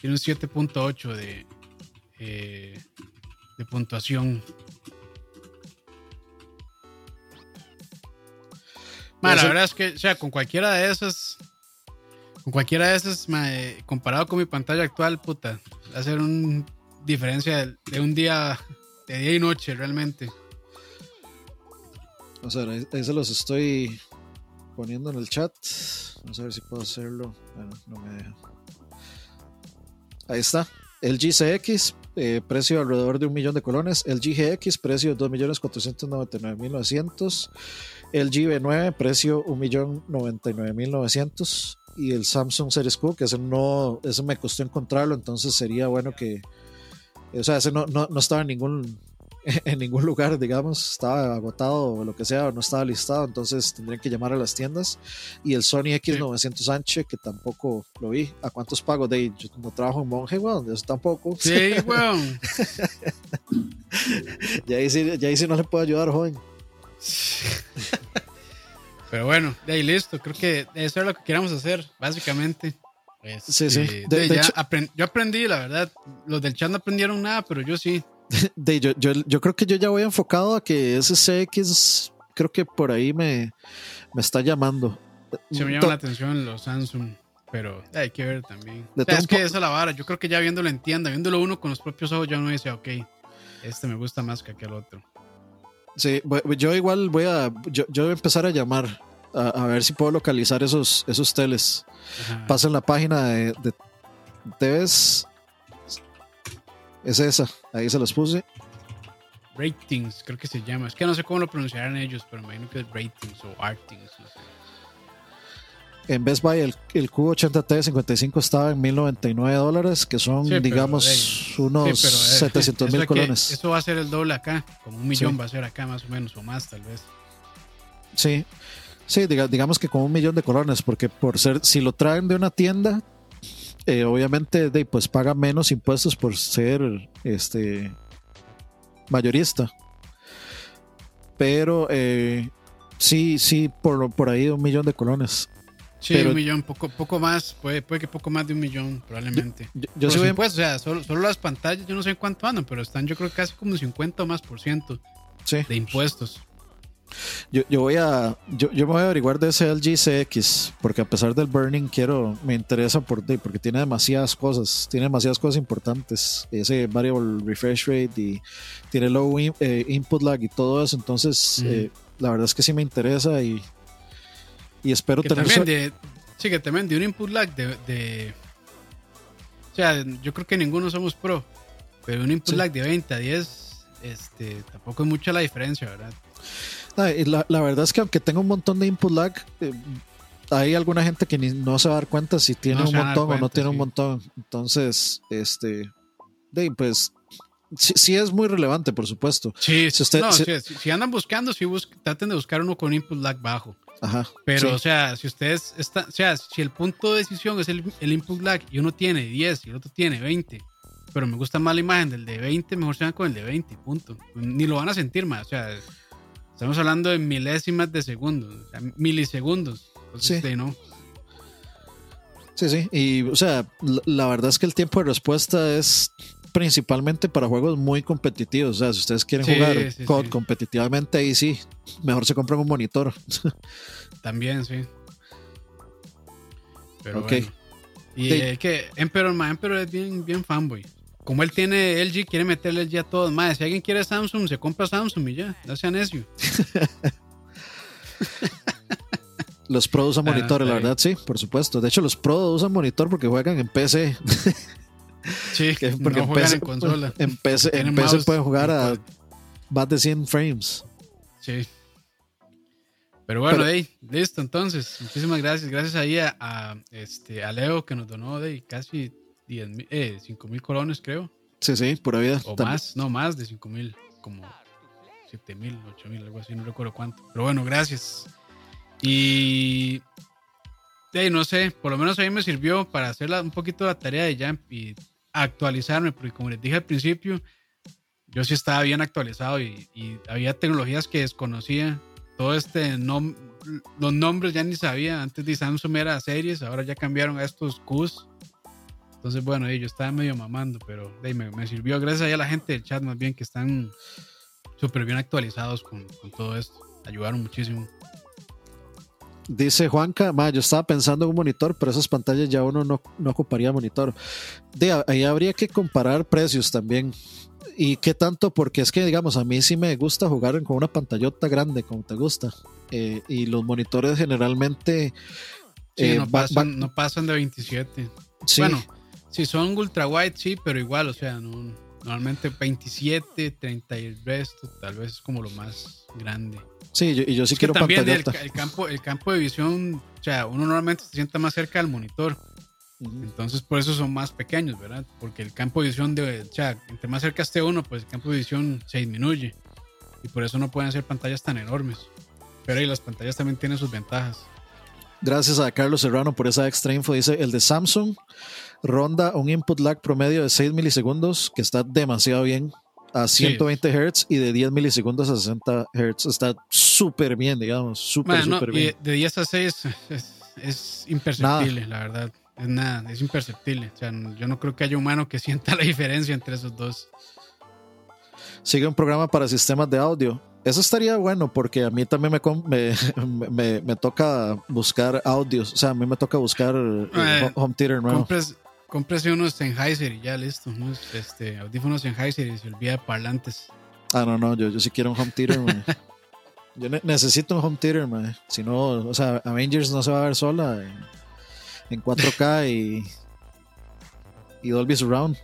Tiene un 7.8 de, eh, de puntuación. Ma, la verdad es que, o sea, con cualquiera de esas, con cualquiera de esas, eh, comparado con mi pantalla actual, puta, va a ser una diferencia de, de un día, de día y noche, realmente. O sea, ahí, ahí se los estoy poniendo en el chat. Vamos a ver si puedo hacerlo. Bueno, no me deja. Ahí está. El GCX, eh, precio alrededor de un millón de colones. El GGX, precio 2.499.900. El GB9, precio 1.099.900. Y el Samsung Series Q, que ese no, ese me costó encontrarlo, entonces sería bueno que, o sea, ese no, no, no estaba en ningún, en ningún lugar, digamos, estaba agotado o lo que sea, o no estaba listado, entonces tendrían que llamar a las tiendas. Y el Sony X900H, que tampoco lo vi. ¿A cuántos pago? De yo no trabajo en Monje, weón, eso tampoco. Sí, weón. ya, ahí sí, ya ahí sí no le puedo ayudar, joven. Pero bueno, de ahí listo. Creo que eso es lo que queríamos hacer, básicamente. Sí, sí. Este, De- de- de ya hecho- apren- yo aprendí, la verdad. Los del chat no aprendieron nada, pero yo sí. De, yo, yo, yo creo que yo ya voy enfocado a que ese CX, creo que por ahí me, me está llamando. Se me llama la atención los Samsung, pero hay que ver también. De O sea, es que esa es la vara. Yo creo que ya viéndolo en tienda, viéndolo uno con los propios ojos, ya uno dice, ok, este me gusta más que aquel otro. Sí, yo igual voy a, yo, yo voy a empezar a llamar a, ver si puedo localizar esos, esos teles. Pasen la página de, de TVs. Es esa, ahí se los puse. Ratings, creo que se llama. Es que no sé cómo lo pronunciarán ellos, pero me imagino que es Ratings o Artings. En Best Buy el, el Q80T 55 estaba en 1099 dólares, que son, digamos, unos 700 eh, mil colones. Eso va a ser el doble acá, como un millón va a ser acá más o menos, o más tal vez. Sí, sí, digamos que como un millón de colones, porque por ser, si lo traen de una tienda, obviamente de, pues paga menos impuestos por ser este mayorista. Pero eh, sí, sí, por, por ahí un millón de colones. Sí, un millón, poco, poco más, puede, puede que poco más de un millón, probablemente. Yo, o sea, solo, solo, las pantallas, yo no sé en cuánto andan, pero están yo creo casi como 50 o más por ciento de impuestos. Yo, yo voy a yo, yo me voy a averiguar de ese LG CX porque a pesar del burning quiero me interesa por porque tiene demasiadas cosas tiene demasiadas cosas importantes. Ese variable refresh rate y tiene low eh, input lag y todo eso. Entonces eh, la verdad es que sí me interesa y y espero tener también sí que también de un input lag de, de, o sea yo creo que ninguno somos pro pero un input lag de 20 a 10 este tampoco es mucha la diferencia verdad la, la, verdad es que aunque tenga un montón de input lag, eh, hay alguna gente que ni, no se va a dar cuenta si tiene un montón o no tiene un montón. Entonces, este, de, pues sí, es muy relevante, por supuesto. Sí, si, si, andan buscando, si traten de buscar uno con input lag bajo. Ajá, Pero, o sea, si ustedes están, o sea, si el punto de decisión es el, el, input lag y uno tiene 10 y el otro tiene 20, pero me gusta más la imagen del de 20, mejor se van con el de 20, punto. Ni lo van a sentir más, o sea, Estamos hablando de milésimas de segundos, milisegundos. sí. ¿no? Sí, sí. Y, o sea, la, verdad es que el tiempo de respuesta es principalmente para juegos muy competitivos. O sea, si ustedes quieren jugar COD competitivamente, ahí sí, mejor se compran un monitor. También, sí. Pero ok. Y es que Emperor, Emperor es bien, bien fanboy como él tiene LG, quiere meterle LG a todos. Más, si alguien quiere Samsung, se compra Samsung y ya, no sea necio. los Pro usan ah, monitor, la verdad, sí, por supuesto. De hecho, los Pro usan monitor porque juegan en PC. Sí, porque no en, PC, en consola. En PC, en PC pueden jugar a más de 100 frames. Sí. Pero bueno, Pero, listo, entonces. Muchísimas gracias. Gracias ahí a, este, a Leo que nos donó de casi 10, eh, 5 mil colones, creo. Sí, sí, pura vida. O más, no más de 5 mil, como 7 mil, 8 mil, algo así, no recuerdo cuánto. Pero bueno, gracias. Y no sé, por lo menos a mí me sirvió para hacer un poquito la tarea de Jump y actualizarme, porque como les dije al principio, yo sí estaba bien actualizado y, había tecnologías que desconocía. Todo este, los nombres ya ni sabía. Antes de Samsung era series, ahora ya cambiaron a estos Qs entonces, bueno, yo estaba medio mamando, pero me, sirvió. Gracias a la gente del chat, más bien, que están súper bien actualizados con, todo esto. Ayudaron muchísimo. Dice Juanca, yo estaba pensando en un monitor, pero esas pantallas ya uno no, ocuparía monitor. De, ahí habría que comparar precios también. ¿Y qué tanto? Porque es que, digamos, a mí sí me gusta jugar con una pantallota grande, como te gusta. Eh, y los monitores generalmente... Eh, no, pasan, no pasan de 27. Sí. Bueno, si son ultra wide, sí, pero igual, o sea, normalmente 27, 30 y el resto, tal vez es como lo más grande. Sí, yo, y yo sí quiero que también el, campo, el campo de visión, o sea, uno normalmente se sienta más cerca del monitor. Entonces, por eso son más pequeños, ¿verdad? Porque el campo de visión, de, o sea, entre más cerca esté uno, pues el campo de visión se disminuye. Y por eso no pueden ser pantallas tan enormes. Pero ahí las pantallas también tienen sus ventajas. Gracias a Carlos Serrano por esa extra info. Dice, el de Samsung ronda un input lag promedio de 6 milisegundos, que está demasiado bien, a 120 Hz y de 10 milisegundos a 60 Hz. Está súper bien, digamos, súper, súper bien. De 10 a 6 es, imperceptible, la verdad. Es nada, es imperceptible. O sea, yo no creo que haya humano que sienta la diferencia entre esos dos. Sigue un programa para sistemas de audio. Eso estaría bueno porque a mí también me, me, me, toca buscar audios. O sea, a mí me toca buscar eh, eh, home theater nuevo. Cómprese unos Sennheiser y ya listo. Unos este, audífonos Sennheiser y se olvida de parlantes. Ah, no, no, yo, yo sí quiero un home theater, mae. Yo ne- necesito un home theater, mae. Si no, o sea, Avengers no se va a ver sola en, en 4K y, y Dolby Surround.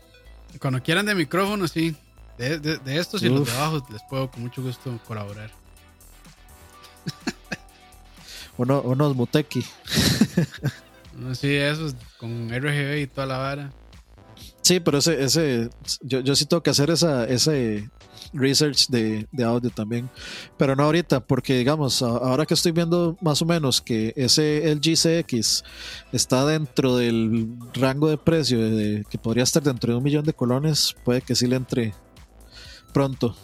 Cuando quieran de micrófono, sí. De, de, de estos y los de abajo les puedo con mucho gusto colaborar. Uno, unos Muteki. No, sí, esos con RGB y toda la vara. Sí, pero ese, ese yo, yo sí tengo que hacer esa, ese research de, de audio también. Pero no ahorita, porque digamos, ahora que estoy viendo más o menos que ese LG CX está dentro del rango de precio de, que podría estar dentro de un millón de colones, puede que sí le entre pronto,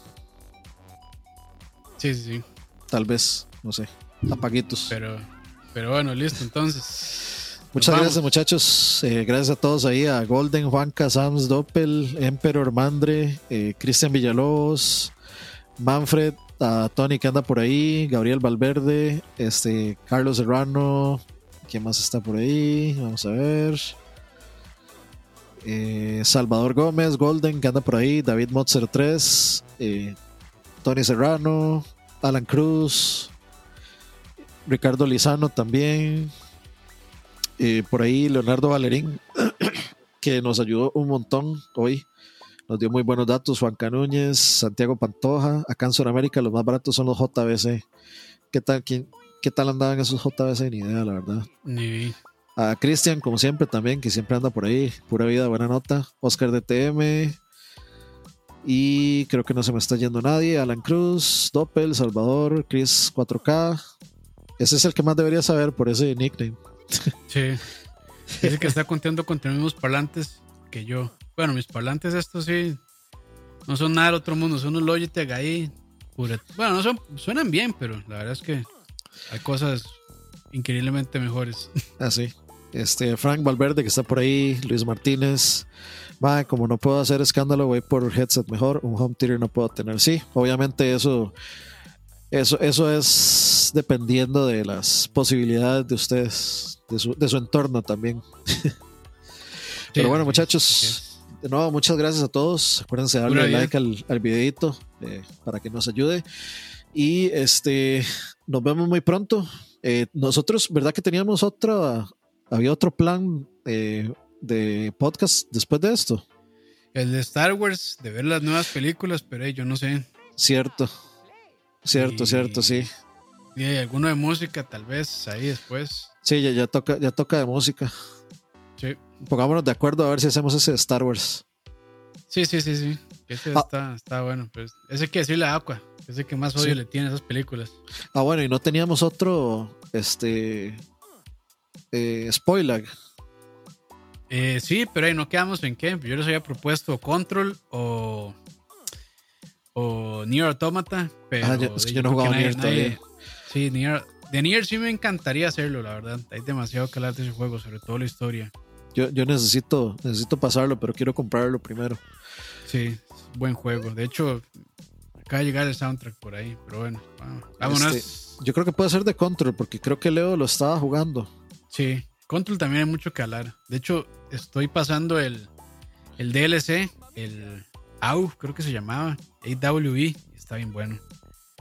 Sí, sí, sí. tal vez, no sé, apaguitos. Pero, pero bueno, listo. Entonces. Muchas gracias muchachos, Eh, gracias a todos ahí, a Golden, Juanca, Sams, Doppel, Emperor, Mandre, eh, Cristian Villalobos, Manfred, a Tony que anda por ahí, Gabriel Valverde, este, Carlos Serrano, ¿quién más está por ahí? Vamos a ver. Eh, Salvador Gómez, Golden que anda por ahí, David Motzer 3, eh, Tony Serrano, Alan Cruz, Ricardo Lizano también, eh, por ahí Leonardo Valerín, que nos ayudó un montón hoy. Nos dio muy buenos datos. Juan Canúñez, Santiago Pantoja. Acá en Sudamérica los más baratos son los JBC. ¿Qué tal, quién, qué tal andaban esos JBC? Ni idea, la verdad. Ni. A Cristian, como siempre, también, que siempre anda por ahí. Pura vida, buena nota. Oscar DTM. Y creo que no se me está yendo nadie. Alan Cruz, Doppel, Salvador, Chris 4K. Ese es el que más debería saber por ese nickname. Sí. Dice que está contando con los mismos parlantes que yo. Bueno, mis parlantes estos sí no son nada del otro mundo, son unos Logitech ahí. Bueno, no son, suenan bien, pero la verdad es que hay cosas increíblemente mejores. Así. Este, Frank Valverde que está por ahí, Luis Martínez. Va, como no puedo hacer escándalo, voy por headset mejor. Un home theater no puedo tener. Sí, obviamente eso, eso, eso es dependiendo de las posibilidades de ustedes, de su, de su entorno también. Pero bueno, muchachos, de nuevo, muchas gracias a todos. Acuérdense de darle like al, al videito eh, para que nos ayude. Y este, nos vemos muy pronto. Eh, nosotros, ¿verdad que teníamos otra, había otro plan eh, de podcast después de esto? El de Star Wars, de ver las nuevas películas, pero eh, yo no sé. Cierto, cierto, Y- cierto, sí. Y hay alguno de música, tal vez, ahí después. Sí, ya, ya toca, ya toca de música. Sí, Pongámonos de acuerdo a ver si hacemos ese de Star Wars. sí, sí, sí. sí. Ese Ah. está, está bueno. Pues, ese que decirle a Aqua. Ese que más odio Sí. le tiene a esas películas. Ah, bueno, y no teníamos otro, este, eh, spoiler. Eh, sí, pero ahí no quedamos en qué. Yo les había propuesto Control o, o Nier Automata. Pero Ah, yo- es que yo no jugaba Nier todavía. Sí, Nier, de Nier sí me encantaría hacerlo, la verdad. Hay demasiado que hablar de ese juego, sobre todo la historia. Yo, yo necesito, necesito pasarlo, pero quiero comprarlo primero. Sí, buen juego. De hecho, acaba de llegar el soundtrack por ahí, pero bueno. vamos- Vámonos. Este, Yo creo que puede ser de Control, porque creo que Leo lo estaba jugando. Sí, Control también hay mucho que hablar. De hecho, estoy pasando el, el DLC, el AU, creo que se llamaba, AWE, está bien bueno.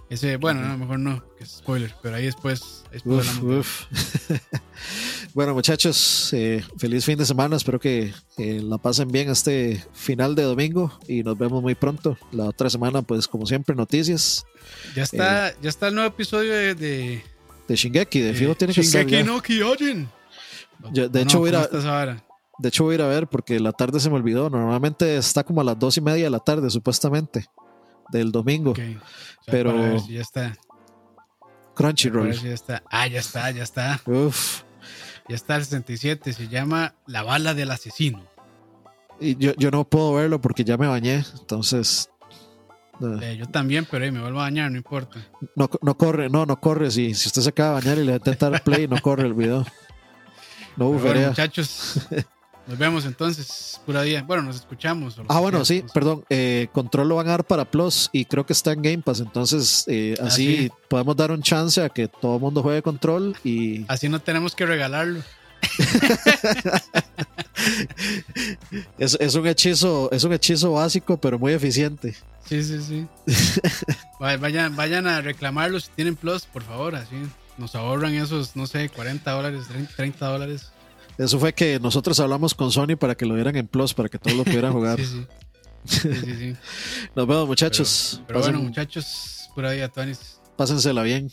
Ese, bueno, no, mejor no, que es spoiler, pero ahí después, después Uf, bueno, muchachos, eh, feliz fin de semana. Espero que eh, la pasen bien este final de domingo y nos vemos muy pronto. La otra semana, pues, como siempre, noticias Ya está, ya está el nuevo episodio de, de, de Shingeki. De fijo tiene que estar. Shingeki no Kyojin. De No, hecho, voy a. De hecho, voy a ir a ver porque la tarde se me olvidó. Normalmente está como a las dos y media de la tarde, supuestamente, del domingo. Ok, o sea, Pero- si ya está. Crunchyroll. ver si ya está. Ah, ya está, ya está. Uf. Ya está el 67. Se llama La bala del asesino. Y yo, yo no puedo verlo porque ya me bañé. Entonces, no, Eh, yo también, pero me vuelvo a bañar, no importa. no, no corre, no, no corre. Si, si usted se acaba de bañar y le va a intentar play, no corre el video. No Pero bueno, buferea. muchachos, nos vemos entonces, pura día. Bueno, nos escuchamos. Ah, bueno, sí, pues. perdón. Eh, Control lo van a dar para Plus y creo que está en Game Pass. Entonces, eh, Ah, así sí. podemos dar un chance a que todo el mundo juegue Control y Así no tenemos que regalarlo. es, es un hechizo, es un hechizo básico, pero muy eficiente. Sí, sí, sí. vayan, vayan a reclamarlos si tienen Plus, por favor, así nos ahorran esos, no sé, 40 dólares, 30 dólares. Eso fue que nosotros hablamos con Sony para que lo dieran en Plus, para que todos lo pudieran jugar. sí, sí. Sí, sí, Nos vemos, muchachos. Pero, bueno, muchachos, pura día, Tonis. Pásensela bien.